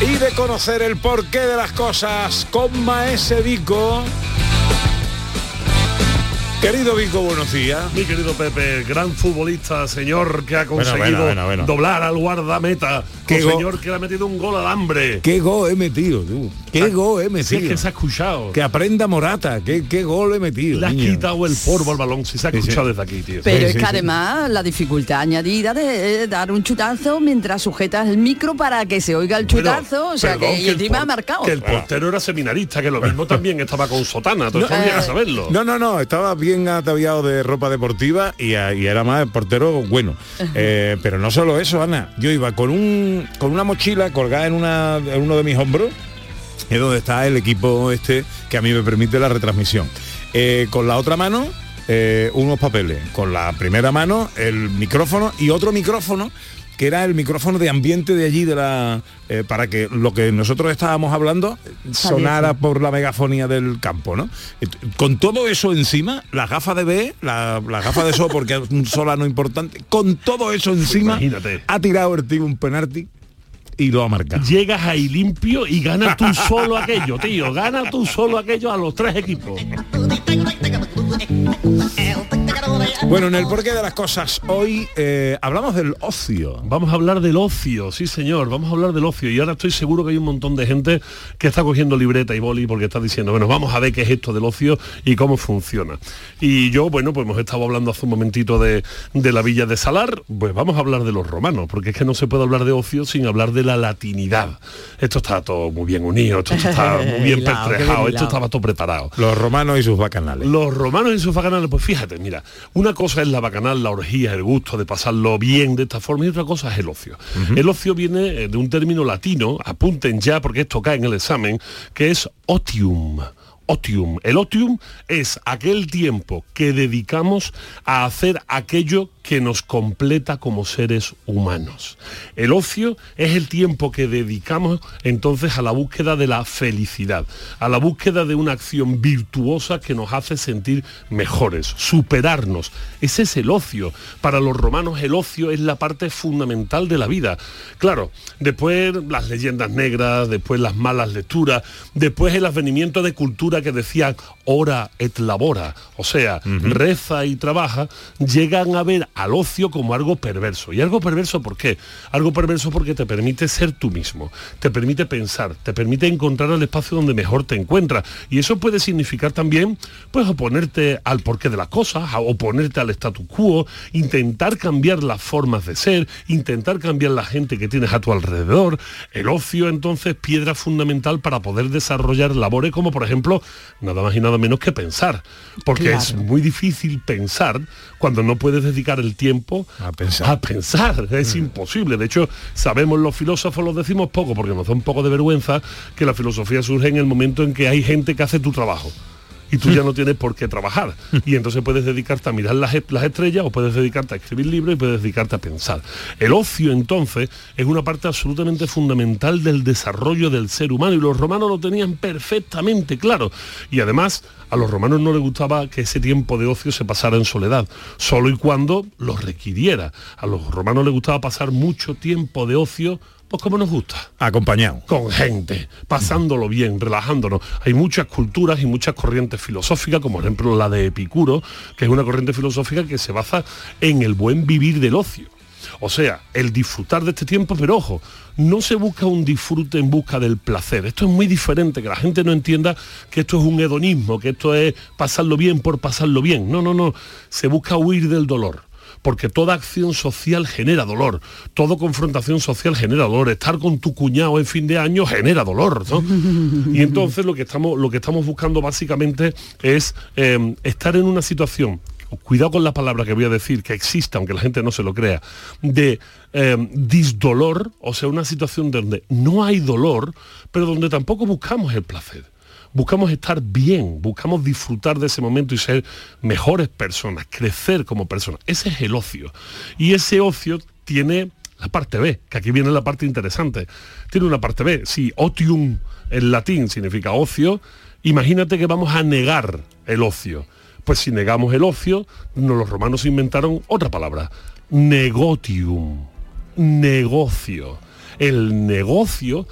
Y de conocer el porqué de las cosas con Maese Vico. Querido Vico, buenos días. Mi querido Pepe, gran futbolista, señor que ha conseguido bueno, bueno, doblar al guardameta. Qué señor que le ha metido un gol al hambre. Qué gol he metido, tú. Qué gol he Si metido. es que se ha escuchado. Que aprenda Morata, qué, qué gol he metido. Le has niño. quitado el polvo al balón, si se ha Sí, sí. escuchado desde aquí, tío. Pero es que además la dificultad añadida de eh, dar un chutazo mientras sujetas el micro para que se oiga el Bueno, chutazo, o sea perdón, que, el encima ha marcado. Que el portero era seminarista, que lo mismo también estaba con sotana, No, que eh, saberlo. No, no, no, estaba bien bien ataviado de ropa deportiva y, a- y era más portero bueno. Eh, pero no solo eso, Ana. Yo iba con un con una mochila colgada en, una, en uno de mis hombros, es donde está el equipo este que a mí me permite la retransmisión. Eh, con la otra mano, eh, unos papeles. Con la primera mano, el micrófono y otro micrófono que era el micrófono de ambiente de allí de la eh, para que lo que nosotros estábamos hablando sonara por la megafonía del campo, ¿no? Con todo eso encima, las gafas de B, la, las gafas de sol porque es un solano importante, con todo eso encima, Imagínate. ha tirado el tío un penalti y lo ha marcado. Llegas ahí limpio y ganas tú solo aquello, tío. Gana tú solo aquello a los tres equipos. Bueno, en el porqué de las cosas, hoy eh, hablamos del ocio. Vamos a hablar del ocio, sí señor, vamos a hablar del ocio. Y ahora estoy seguro que hay un montón de gente que está cogiendo libreta y boli porque está diciendo, bueno, vamos a ver qué es esto del ocio y cómo funciona. Y yo, bueno, pues hemos estado hablando hace un momentito de, de la villa de Salar, pues vamos a hablar de los romanos, porque es que no se puede hablar de ocio sin hablar de la latinidad. Esto está todo muy bien unido, esto está muy bien pertrejado, esto estaba todo preparado. Los romanos y sus bacanales. Los romanos y sus bacanales, pues fíjate, mira, una cosa es la bacanal, la orgía, el gusto de pasarlo bien de esta forma y otra cosa es el ocio. El ocio viene eh, de un término latino, apunten ya porque esto cae en el examen, que es otium. Otium. El otium es aquel tiempo que dedicamos a hacer aquello que nos completa como seres humanos. El ocio es el tiempo que dedicamos entonces a la búsqueda de la felicidad, a la búsqueda de una acción virtuosa que nos hace sentir mejores, superarnos. Ese es el ocio. Para los romanos el ocio es la parte fundamental de la vida. Claro, después las leyendas negras, después las malas lecturas, después el advenimiento de cultura que decía ora et labora, o sea, reza y trabaja, llegan a ver al ocio como algo perverso. ¿Y algo perverso por qué? Algo perverso porque te permite ser tú mismo, te permite pensar, te permite encontrar el espacio donde mejor te encuentras. Y eso puede significar también, pues, oponerte al porqué de las cosas, a oponerte al statu quo, intentar cambiar las formas de ser, intentar cambiar la gente que tienes a tu alrededor. El ocio, entonces, piedra fundamental para poder desarrollar labores como, por ejemplo, nada más y nada menos que pensar. Porque Claro. es muy difícil pensar cuando no puedes dedicar el tiempo a pensar. A pensar. Es imposible. De hecho, sabemos los filósofos, los decimos poco porque nos da un poco de vergüenza que la filosofía surge en el momento en que hay gente que hace tu trabajo. Y tú ya no tienes por qué trabajar. Y entonces puedes dedicarte a mirar las, las estrellas o puedes dedicarte a escribir libros y puedes dedicarte a pensar. El ocio entonces es una parte absolutamente fundamental del desarrollo del ser humano y los romanos lo tenían perfectamente claro. Y además a los romanos no les gustaba que ese tiempo de ocio se pasara en soledad, solo y cuando lo requiriera. A los romanos les gustaba pasar mucho tiempo de ocio pues como nos gusta. Acompañado. Con gente, pasándolo bien, relajándonos. Hay muchas culturas y muchas corrientes filosóficas, como por ejemplo la de Epicuro, que es una corriente filosófica que se basa en el buen vivir del ocio. O sea, el disfrutar de este tiempo, pero ojo, no se busca un disfrute en busca del placer. Esto es muy diferente, que la gente no entienda que esto es un hedonismo, que esto es pasarlo bien por pasarlo bien. No, no, no. Se busca huir del dolor porque toda acción social genera dolor, toda confrontación social genera dolor, estar con tu cuñado en fin de año genera dolor, ¿no? Y entonces lo que estamos, lo que estamos buscando básicamente es eh, estar en una situación cuidado con la palabra que voy a decir, que exista, aunque la gente no se lo crea, de eh, disdolor, o sea, una situación donde no hay dolor, pero donde tampoco buscamos el placer. Buscamos estar bien, buscamos disfrutar de ese momento y ser mejores personas, crecer como personas. Ese es el ocio. Y ese ocio tiene la parte B, que aquí viene la parte interesante. Tiene una parte B. Si otium en latín significa ocio, imagínate que vamos a negar el ocio. Pues si negamos el ocio, los romanos inventaron otra palabra, negotium, negocio. El negocio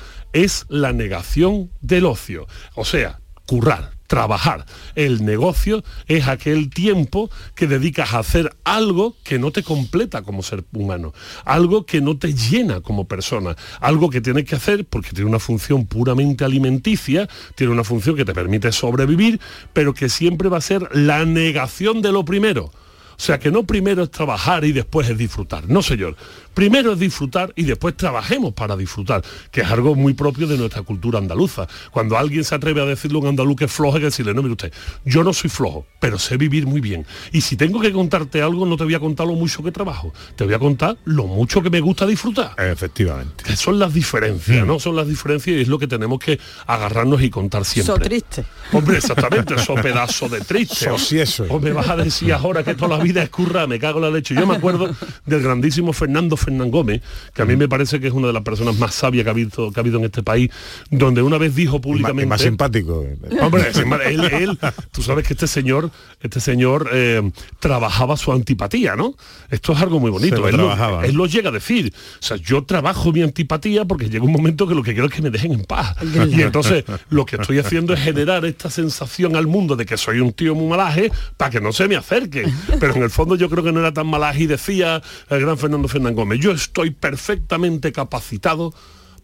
es la negación del ocio, o sea, currar, trabajar. El negocio es aquel tiempo que dedicas a hacer algo que no te completa como ser humano, algo que no te llena como persona, algo que tienes que hacer porque tiene una función puramente alimenticia, tiene una función que te permite sobrevivir, pero que siempre va a ser la negación de lo primero. O sea que no primero es trabajar y después es disfrutar. No, señor. Primero es disfrutar y después trabajemos para disfrutar, que es algo muy propio de nuestra cultura andaluza. Cuando alguien se atreve a decirle a un andaluz que es flojo, hay que decirle, no, mire usted, yo no soy flojo, pero sé vivir muy bien. Y si tengo que contarte algo, no te voy a contar lo mucho que trabajo, te voy a contar lo mucho que me gusta disfrutar. Efectivamente. Que son las diferencias, ¿no? Son las diferencias y es lo que tenemos que agarrarnos y contar siempre. So triste. Hombre, exactamente, eso pedazo de triste. So si eso. O me vas a decir ahora que toda la vida es curra, me cago en la leche. Yo me acuerdo del grandísimo Fernando Fernán Gómez, que a mí me parece que es una de las personas más sabias que ha habido, que ha habido en este país, donde una vez dijo Y públicamente... más simpático. Hombre, sí, él, él- tú sabes que este señor, este señor eh, trabajaba su antipatía, ¿no? Esto es algo muy bonito. Se lo él, lo llega a decir. O sea, yo trabajo mi antipatía porque llega un momento que lo que quiero es que me dejen en paz. Y entonces lo que estoy haciendo es generar esta sensación al mundo de que soy un tío muy malaje para que no se me acerque. Pero en el fondo yo creo que no era tan malaje y decía el gran Fernando Fernán Yo estoy perfectamente capacitado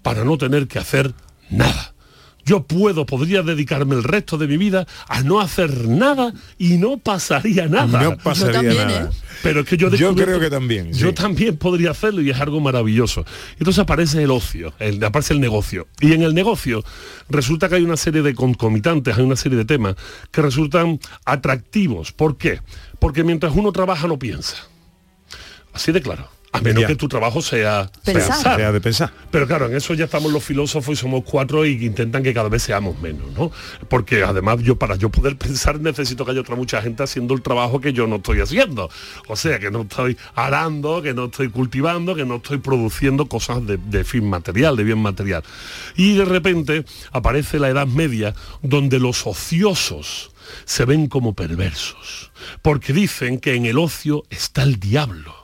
para no tener que hacer nada. Yo puedo, podría dedicarme el resto de mi vida a no hacer nada y no pasaría nada. No pasaría Yo también, nada. ¿eh? Pero es que yo, Yo creo que también, Yo sí. también podría hacerlo y es algo maravilloso. Entonces aparece el ocio, el, aparece el negocio. Y en el negocio resulta que hay una serie de concomitantes, hay una serie de temas que resultan atractivos. ¿Por qué? Porque mientras uno trabaja no piensa. Así de claro. A menos Ya. que tu trabajo sea Pensar. Sea de pensar. Pero claro, en eso ya estamos los filósofos y somos cuatro y que intentan que cada vez seamos menos, ¿no? Porque además yo para yo poder pensar necesito que haya otra mucha gente haciendo el trabajo que yo no estoy haciendo. O sea, que no estoy arando, que no estoy cultivando, que no estoy produciendo cosas de, de fin material, de bien material. Y de repente aparece la Edad Media donde los ociosos se ven como perversos. Porque dicen que en el ocio está el diablo.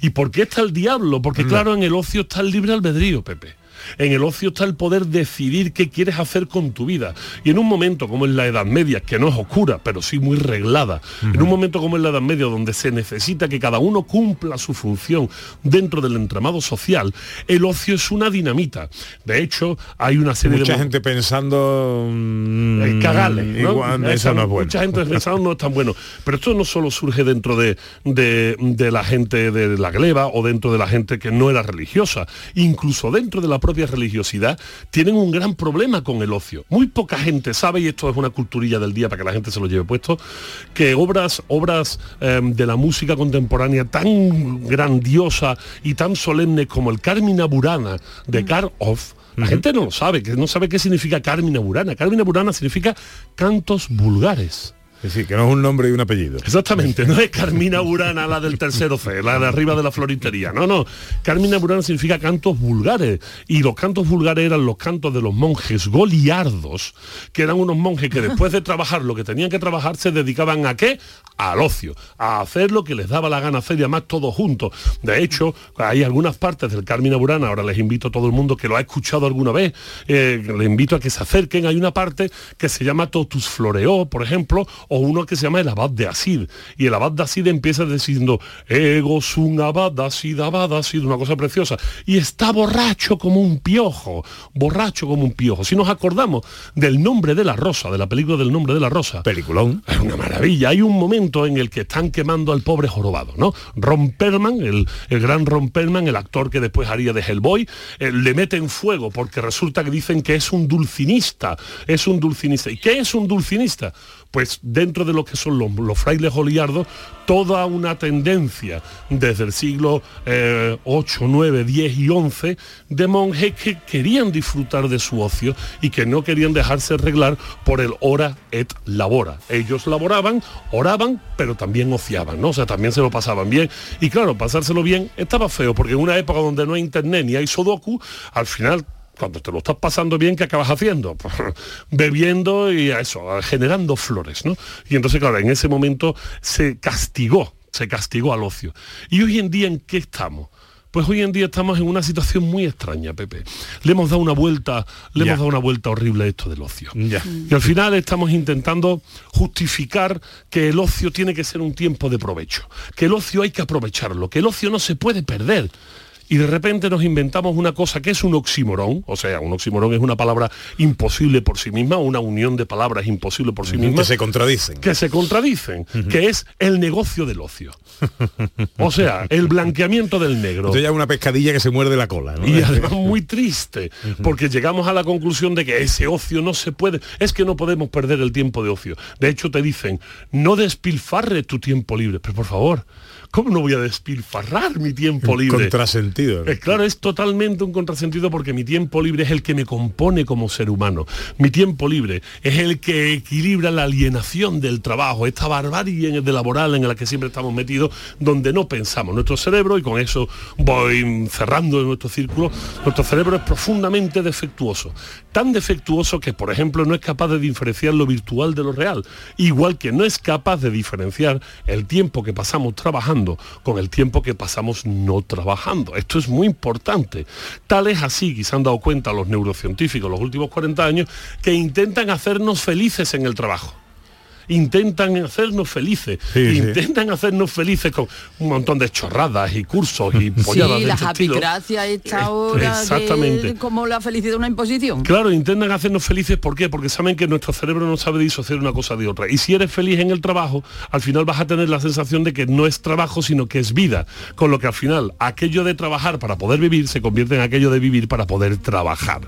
¿Y por qué está el diablo? Porque claro, en el ocio está el libre albedrío, Pepe. En el ocio está el poder decidir qué quieres hacer con tu vida. Y en un momento como es la Edad Media, que no es oscura, pero sí muy reglada, en un momento como es la Edad Media, donde se necesita que cada uno cumpla su función dentro del entramado social, el ocio es una dinamita. De hecho, hay una serie Mucha de... gente pensando mm, Eh, cagales, ¿no? igual, Esa eso no es bueno. Mucha gente pensando no es tan bueno. Pero esto no solo surge dentro de, de- de la gente de la gleba o dentro de la gente que no era religiosa. Incluso dentro de la propia religiosidad tienen un gran problema con el ocio. Muy poca gente sabe, y esto es una culturilla del día para que la gente se lo lleve puesto, que obras, obras eh, de la música contemporánea tan grandiosa y tan solemne como el Carmina Burana de Karhoff, la gente no lo sabe, que no sabe qué significa Carmina Burana. Carmina Burana significa cantos vulgares. Es decir, que no es un nombre y un apellido. Exactamente, no es Carmina Burana la del tercero C, la de arriba de la floritería. No, no. Carmina Burana significa cantos vulgares. Y los cantos vulgares eran los cantos de los monjes goliardos, que eran unos monjes que después de trabajar lo que tenían que trabajar se dedicaban a qué? Al ocio, a hacer lo que les daba la gana hacer y además todos juntos. De hecho, hay algunas partes del Carmina Burana, ahora les invito a todo el mundo que lo ha escuchado alguna vez, eh, les invito a que se acerquen. Hay una parte que se llama Totus Floreó, por ejemplo, o uno que se llama el abad de Asid. Y el abad de Asid empieza diciendo, ego sum abad de Asid, abad de Asid, una cosa preciosa. Y está borracho como un piojo, borracho como un piojo. Si nos acordamos del nombre de la rosa, de la película del nombre de la rosa. Peliculón. Es una maravilla. Hay un momento en el que están quemando al pobre jorobado, ¿no? Ron Perlman, el, el gran Ron Perlman, el actor que después haría de Hellboy, eh, le mete en fuego porque resulta que dicen que es un dulcinista. Es un dulcinista. ¿Y qué es un dulcinista? Pues dentro de lo que son los, frailes oliardos, toda una tendencia desde el siglo eh, 8, 9, 10 y 11 de monjes que querían disfrutar de su ocio y que no querían dejarse arreglar por el hora et labora. Ellos laboraban, oraban, pero también ociaban, ¿no? O sea, también se lo pasaban bien. Y claro, pasárselo bien estaba feo, porque en una época donde no hay internet ni hay sodoku, al final cuando te lo estás pasando bien, ¿qué acabas haciendo? Pues, bebiendo y eso, generando flores, ¿no? Y entonces, claro, en ese momento se castigó, se castigó al ocio. Y hoy en día, ¿en qué estamos? Pues hoy en día estamos en una situación muy extraña, Pepe. Le hemos dado una vuelta, le hemos dado una vuelta horrible a esto del ocio. Y al final estamos intentando justificar que el ocio tiene que ser un tiempo de provecho, que el ocio hay que aprovecharlo, que el ocio no se puede perder. Y de repente nos inventamos una cosa que es un oxímoron, o sea, un oxímoron es una palabra imposible por sí misma, una unión de palabras imposible por sí misma. Que se contradicen. Que se contradicen, que es el negocio del ocio. O sea, el blanqueamiento del negro. Esto ya una pescadilla que se muerde la cola. ¿no? Y además muy triste, porque llegamos a la conclusión de que ese ocio no se puede, es que no podemos perder el tiempo de ocio. De hecho, te dicen, no despilfarre tu tiempo libre, pero por favor, ¿cómo no voy a despilfarrar mi tiempo libre? Contrasentido. Eh, claro, es totalmente un contrasentido porque mi tiempo libre es el que me compone como ser humano. Mi tiempo libre es el que equilibra la alienación del trabajo, esta barbarie de laboral en la que siempre estamos metidos, donde no pensamos. Nuestro cerebro, y con eso voy cerrando nuestro círculo, nuestro cerebro es profundamente defectuoso. Tan defectuoso que, por ejemplo, no es capaz de diferenciar lo virtual de lo real. Igual que no es capaz de diferenciar el tiempo que pasamos trabajando con el tiempo que pasamos no trabajando. Esto es muy importante. Tal es así, que se han dado cuenta los neurocientíficos los últimos 40 años, que intentan hacernos felices en el trabajo intentan hacernos felices, Sí, sí. intentan hacernos felices con un montón de chorradas y cursos y polladas Sí, de la este esta ahora exactamente. como la felicidad una imposición. Claro, intentan hacernos felices, ¿por qué? Porque saben que nuestro cerebro no sabe disociar una cosa de otra. Y si eres feliz en el trabajo, al final vas a tener la sensación de que no es trabajo, sino que es vida. Con lo que al final aquello de trabajar para poder vivir se convierte en aquello de vivir para poder trabajar.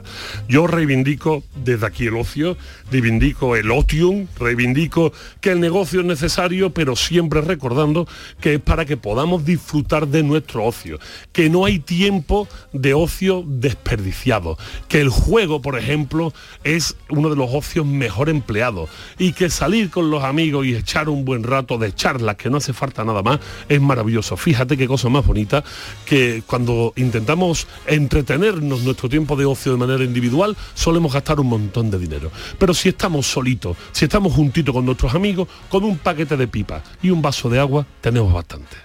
Yo reivindico desde aquí el ocio, reivindico el otium, reivindico que el negocio es necesario, pero siempre recordando que es para que podamos disfrutar de nuestro ocio, que no hay tiempo de ocio desperdiciado, que el juego, por ejemplo, es uno de los ocios mejor empleados y que salir con los amigos y echar un buen rato de charlas, que no hace falta nada más, es maravilloso. Fíjate qué cosa más bonita que cuando intentamos entretenernos nuestro tiempo de ocio de manera individual, solemos gastar un montón de dinero. Pero si estamos solitos, si estamos juntitos con nuestros amigos, con un paquete de pipa y un vaso de agua, tenemos bastante.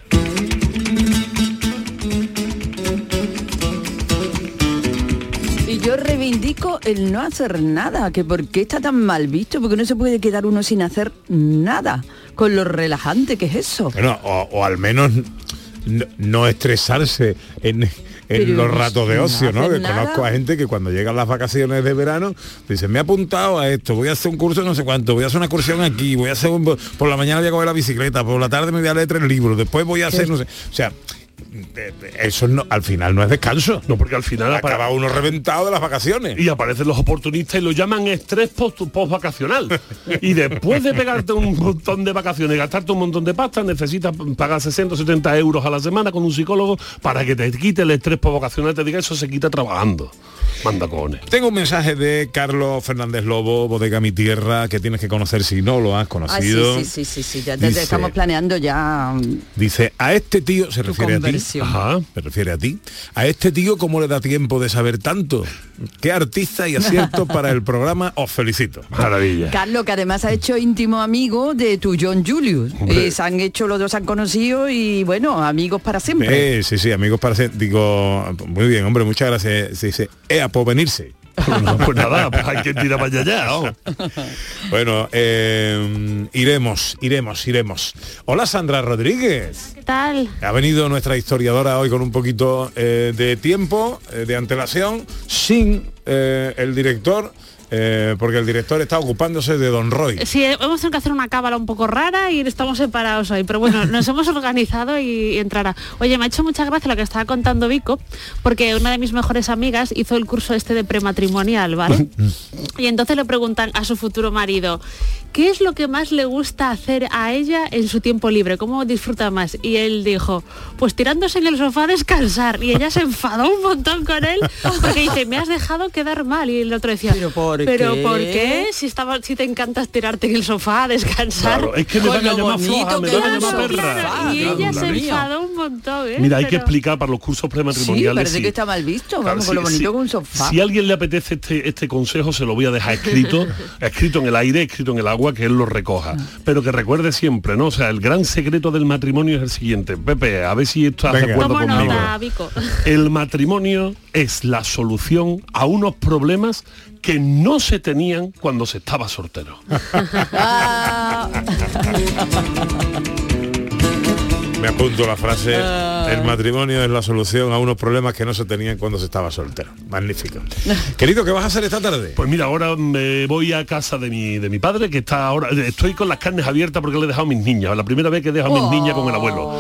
Y yo reivindico el no hacer nada, que por qué está tan mal visto, porque no se puede quedar uno sin hacer nada, con lo relajante que es eso. Bueno, o, o al menos no, no estresarse en, en los ratos de ocio, ¿no? Que conozco a gente que cuando llegan las vacaciones de verano, dice, me he apuntado a esto, voy a hacer un curso no sé cuánto, voy a hacer una excursión aquí, voy a hacer un... Por la mañana voy a coger la bicicleta, por la tarde me voy a leer tres libros, después voy a hacer, no sé... O sea, eso no, al final no es descanso. No, porque al final acaba uno reventado de las vacaciones. Y aparecen los oportunistas y lo llaman estrés post, vacacional. y después de pegarte un montón de vacaciones, gastarte un montón de pasta, necesitas pagar 60 o 70 euros a la semana con un psicólogo para que te quite el estrés post vacacional. Te diga eso se quita trabajando. Manda cojones. Tengo un mensaje de Carlos Fernández Lobo, Bodega Mi Tierra, que tienes que conocer si no lo has Ah, sí, conocido. sí, sí, sí, sí, ya te- te Dice- estamos planeando ya. Dice, a este tío, se refiere a ti, Ajá, se refiere a ti, a este tío cómo le da tiempo de saber tanto. Qué artista y acierto para el programa, os felicito. Maravilla. Carlos, que además ha hecho íntimo amigo de tu John Julius. Eh, se han hecho, los dos se han conocido y bueno, amigos para siempre. Eh, sí, sí, amigos, para ser- digo, muy bien, hombre, muchas gracias. Se dice, ea, por venirse. Pues nada, pues hay que tirar para allá. Bueno, eh, iremos, iremos, iremos. Hola Sandra Rodríguez. ¿Qué tal? Ha venido nuestra historiadora hoy con un poquito eh, de tiempo, eh, de antelación, sin eh, el director, eh, porque el director está ocupándose de Don Roy. Sí, hemos tenido que hacer una cábala un poco rara y estamos separados hoy, pero bueno, nos hemos organizado y, y entrará. Oye, me ha hecho mucha gracia lo que estaba contando Vico, porque una de mis mejores amigas hizo el curso este de prematrimonial, ¿vale? Y entonces le preguntan a su futuro marido, ¿qué es lo que más le gusta hacer a ella en su tiempo libre? ¿Cómo disfruta más? Y él dijo, pues tirándose en el sofá a descansar. Y ella se enfadó un montón con él porque dice, me has dejado quedar mal. Y el otro decía, ¿pero por qué? por qué? Si, estaba, si te encanta tirarte en el sofá a descansar. Claro, es que me van a llamar floja, me van a llamar perra. claro. Y ella se enfadó un montón, ¿eh? Mira, hay que Pero- explicar para los cursos Sí, prematrimoniales. parece que está mal visto, Claro, vamos, con lo bonito con un sofá. Si a alguien le apetece este, este consejo, se lo voy a dejar escrito, escrito en el aire, escrito en el agua, que él lo recoja. Pero que recuerde siempre, ¿no? O sea, el gran secreto del matrimonio es el siguiente. Pepe, a ver si estás de Venga. acuerdo Toma conmigo. nota. El matrimonio es la solución a unos problemas que no se tenían cuando se estaba soltero. Me apunto la frase, Ah. el matrimonio es la solución a unos problemas que no se tenían cuando se estaba soltero. Magnífico. Querido, ¿qué vas a hacer esta tarde? Pues mira, ahora me voy a casa de mi, de mi padre, que está ahora, estoy con las carnes abiertas porque le he dejado a mis niñas, la primera vez que dejo a mis niñas con el abuelo.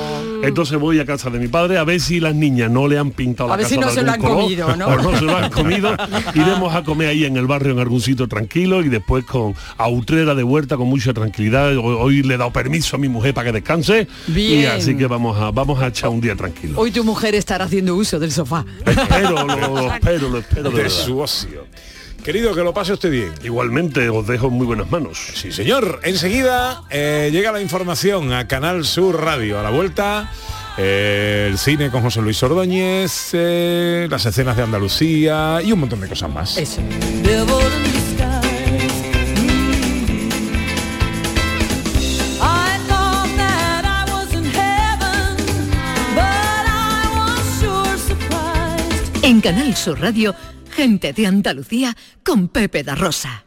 Entonces voy a casa de mi padre a ver si las niñas no le han pintado A la ver si casa no de se lo algún han color, comido, ¿no? o no se lo han comido. Iremos a comer ahí en el barrio en algún sitio tranquilo y después con a Utrera de vuelta con mucha tranquilidad. Hoy, hoy le he dado permiso a mi mujer para que descanse y Bien. así que vamos a vamos a echar un día tranquilo. Hoy tu mujer estará haciendo uso del sofá. Espero, lo, lo espero, lo espero de su ocio. Querido, que lo pase usted bien. Igualmente, os dejo en muy buenas manos. Sí, señor. Enseguida eh, llega la información a Canal Sur Radio. A la vuelta, eh, el cine con José Luis Ordóñez, eh, las escenas de Andalucía y un montón de cosas más. Eso. En Canal Sur Radio, gente de Andalucía con Pepe da Rosa.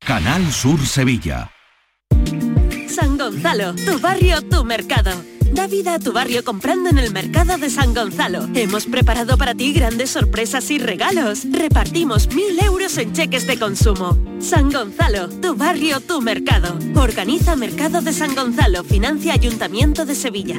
Canal Sur Sevilla. San Gonzalo, tu barrio, tu mercado. Da vida a tu barrio comprando en el mercado de San Gonzalo. Hemos preparado para ti grandes sorpresas y regalos. Repartimos mil euros en cheques de consumo. San Gonzalo, tu barrio, tu mercado. Organiza Mercado de San Gonzalo, financia Ayuntamiento de Sevilla.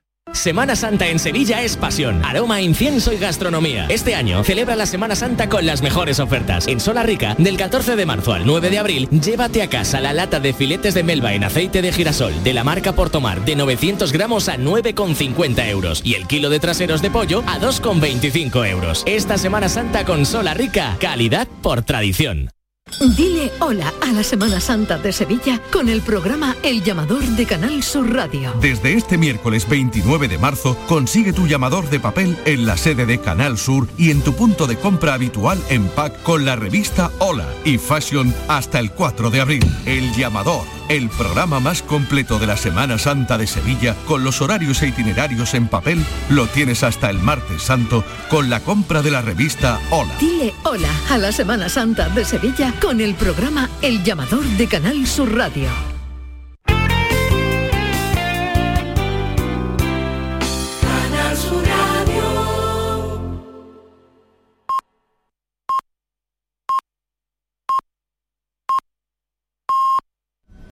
Semana Santa en Sevilla es pasión, aroma, incienso y gastronomía. Este año celebra la Semana Santa con las mejores ofertas. En Sola Rica, del 14 de marzo al 9 de abril, llévate a casa la lata de filetes de melva en aceite de girasol de la marca Portomar de 900 gramos a 9,50 euros y el kilo de traseros de pollo a 2,25 euros. Esta Semana Santa con Sola Rica, calidad por tradición. Dile hola a la Semana Santa de Sevilla con el programa El Llamador de Canal Sur Radio. Desde este miércoles 29 de marzo, consigue tu llamador de papel en la sede de Canal Sur y en tu punto de compra habitual en pack con la revista Hola y Fashion hasta el 4 de abril. El llamador, el programa más completo de la Semana Santa de Sevilla con los horarios e itinerarios en papel, lo tienes hasta el martes santo con la compra de la revista Hola. Dile hola a la Semana Santa de Sevilla con el programa El Llamador de Canal Sur Radio.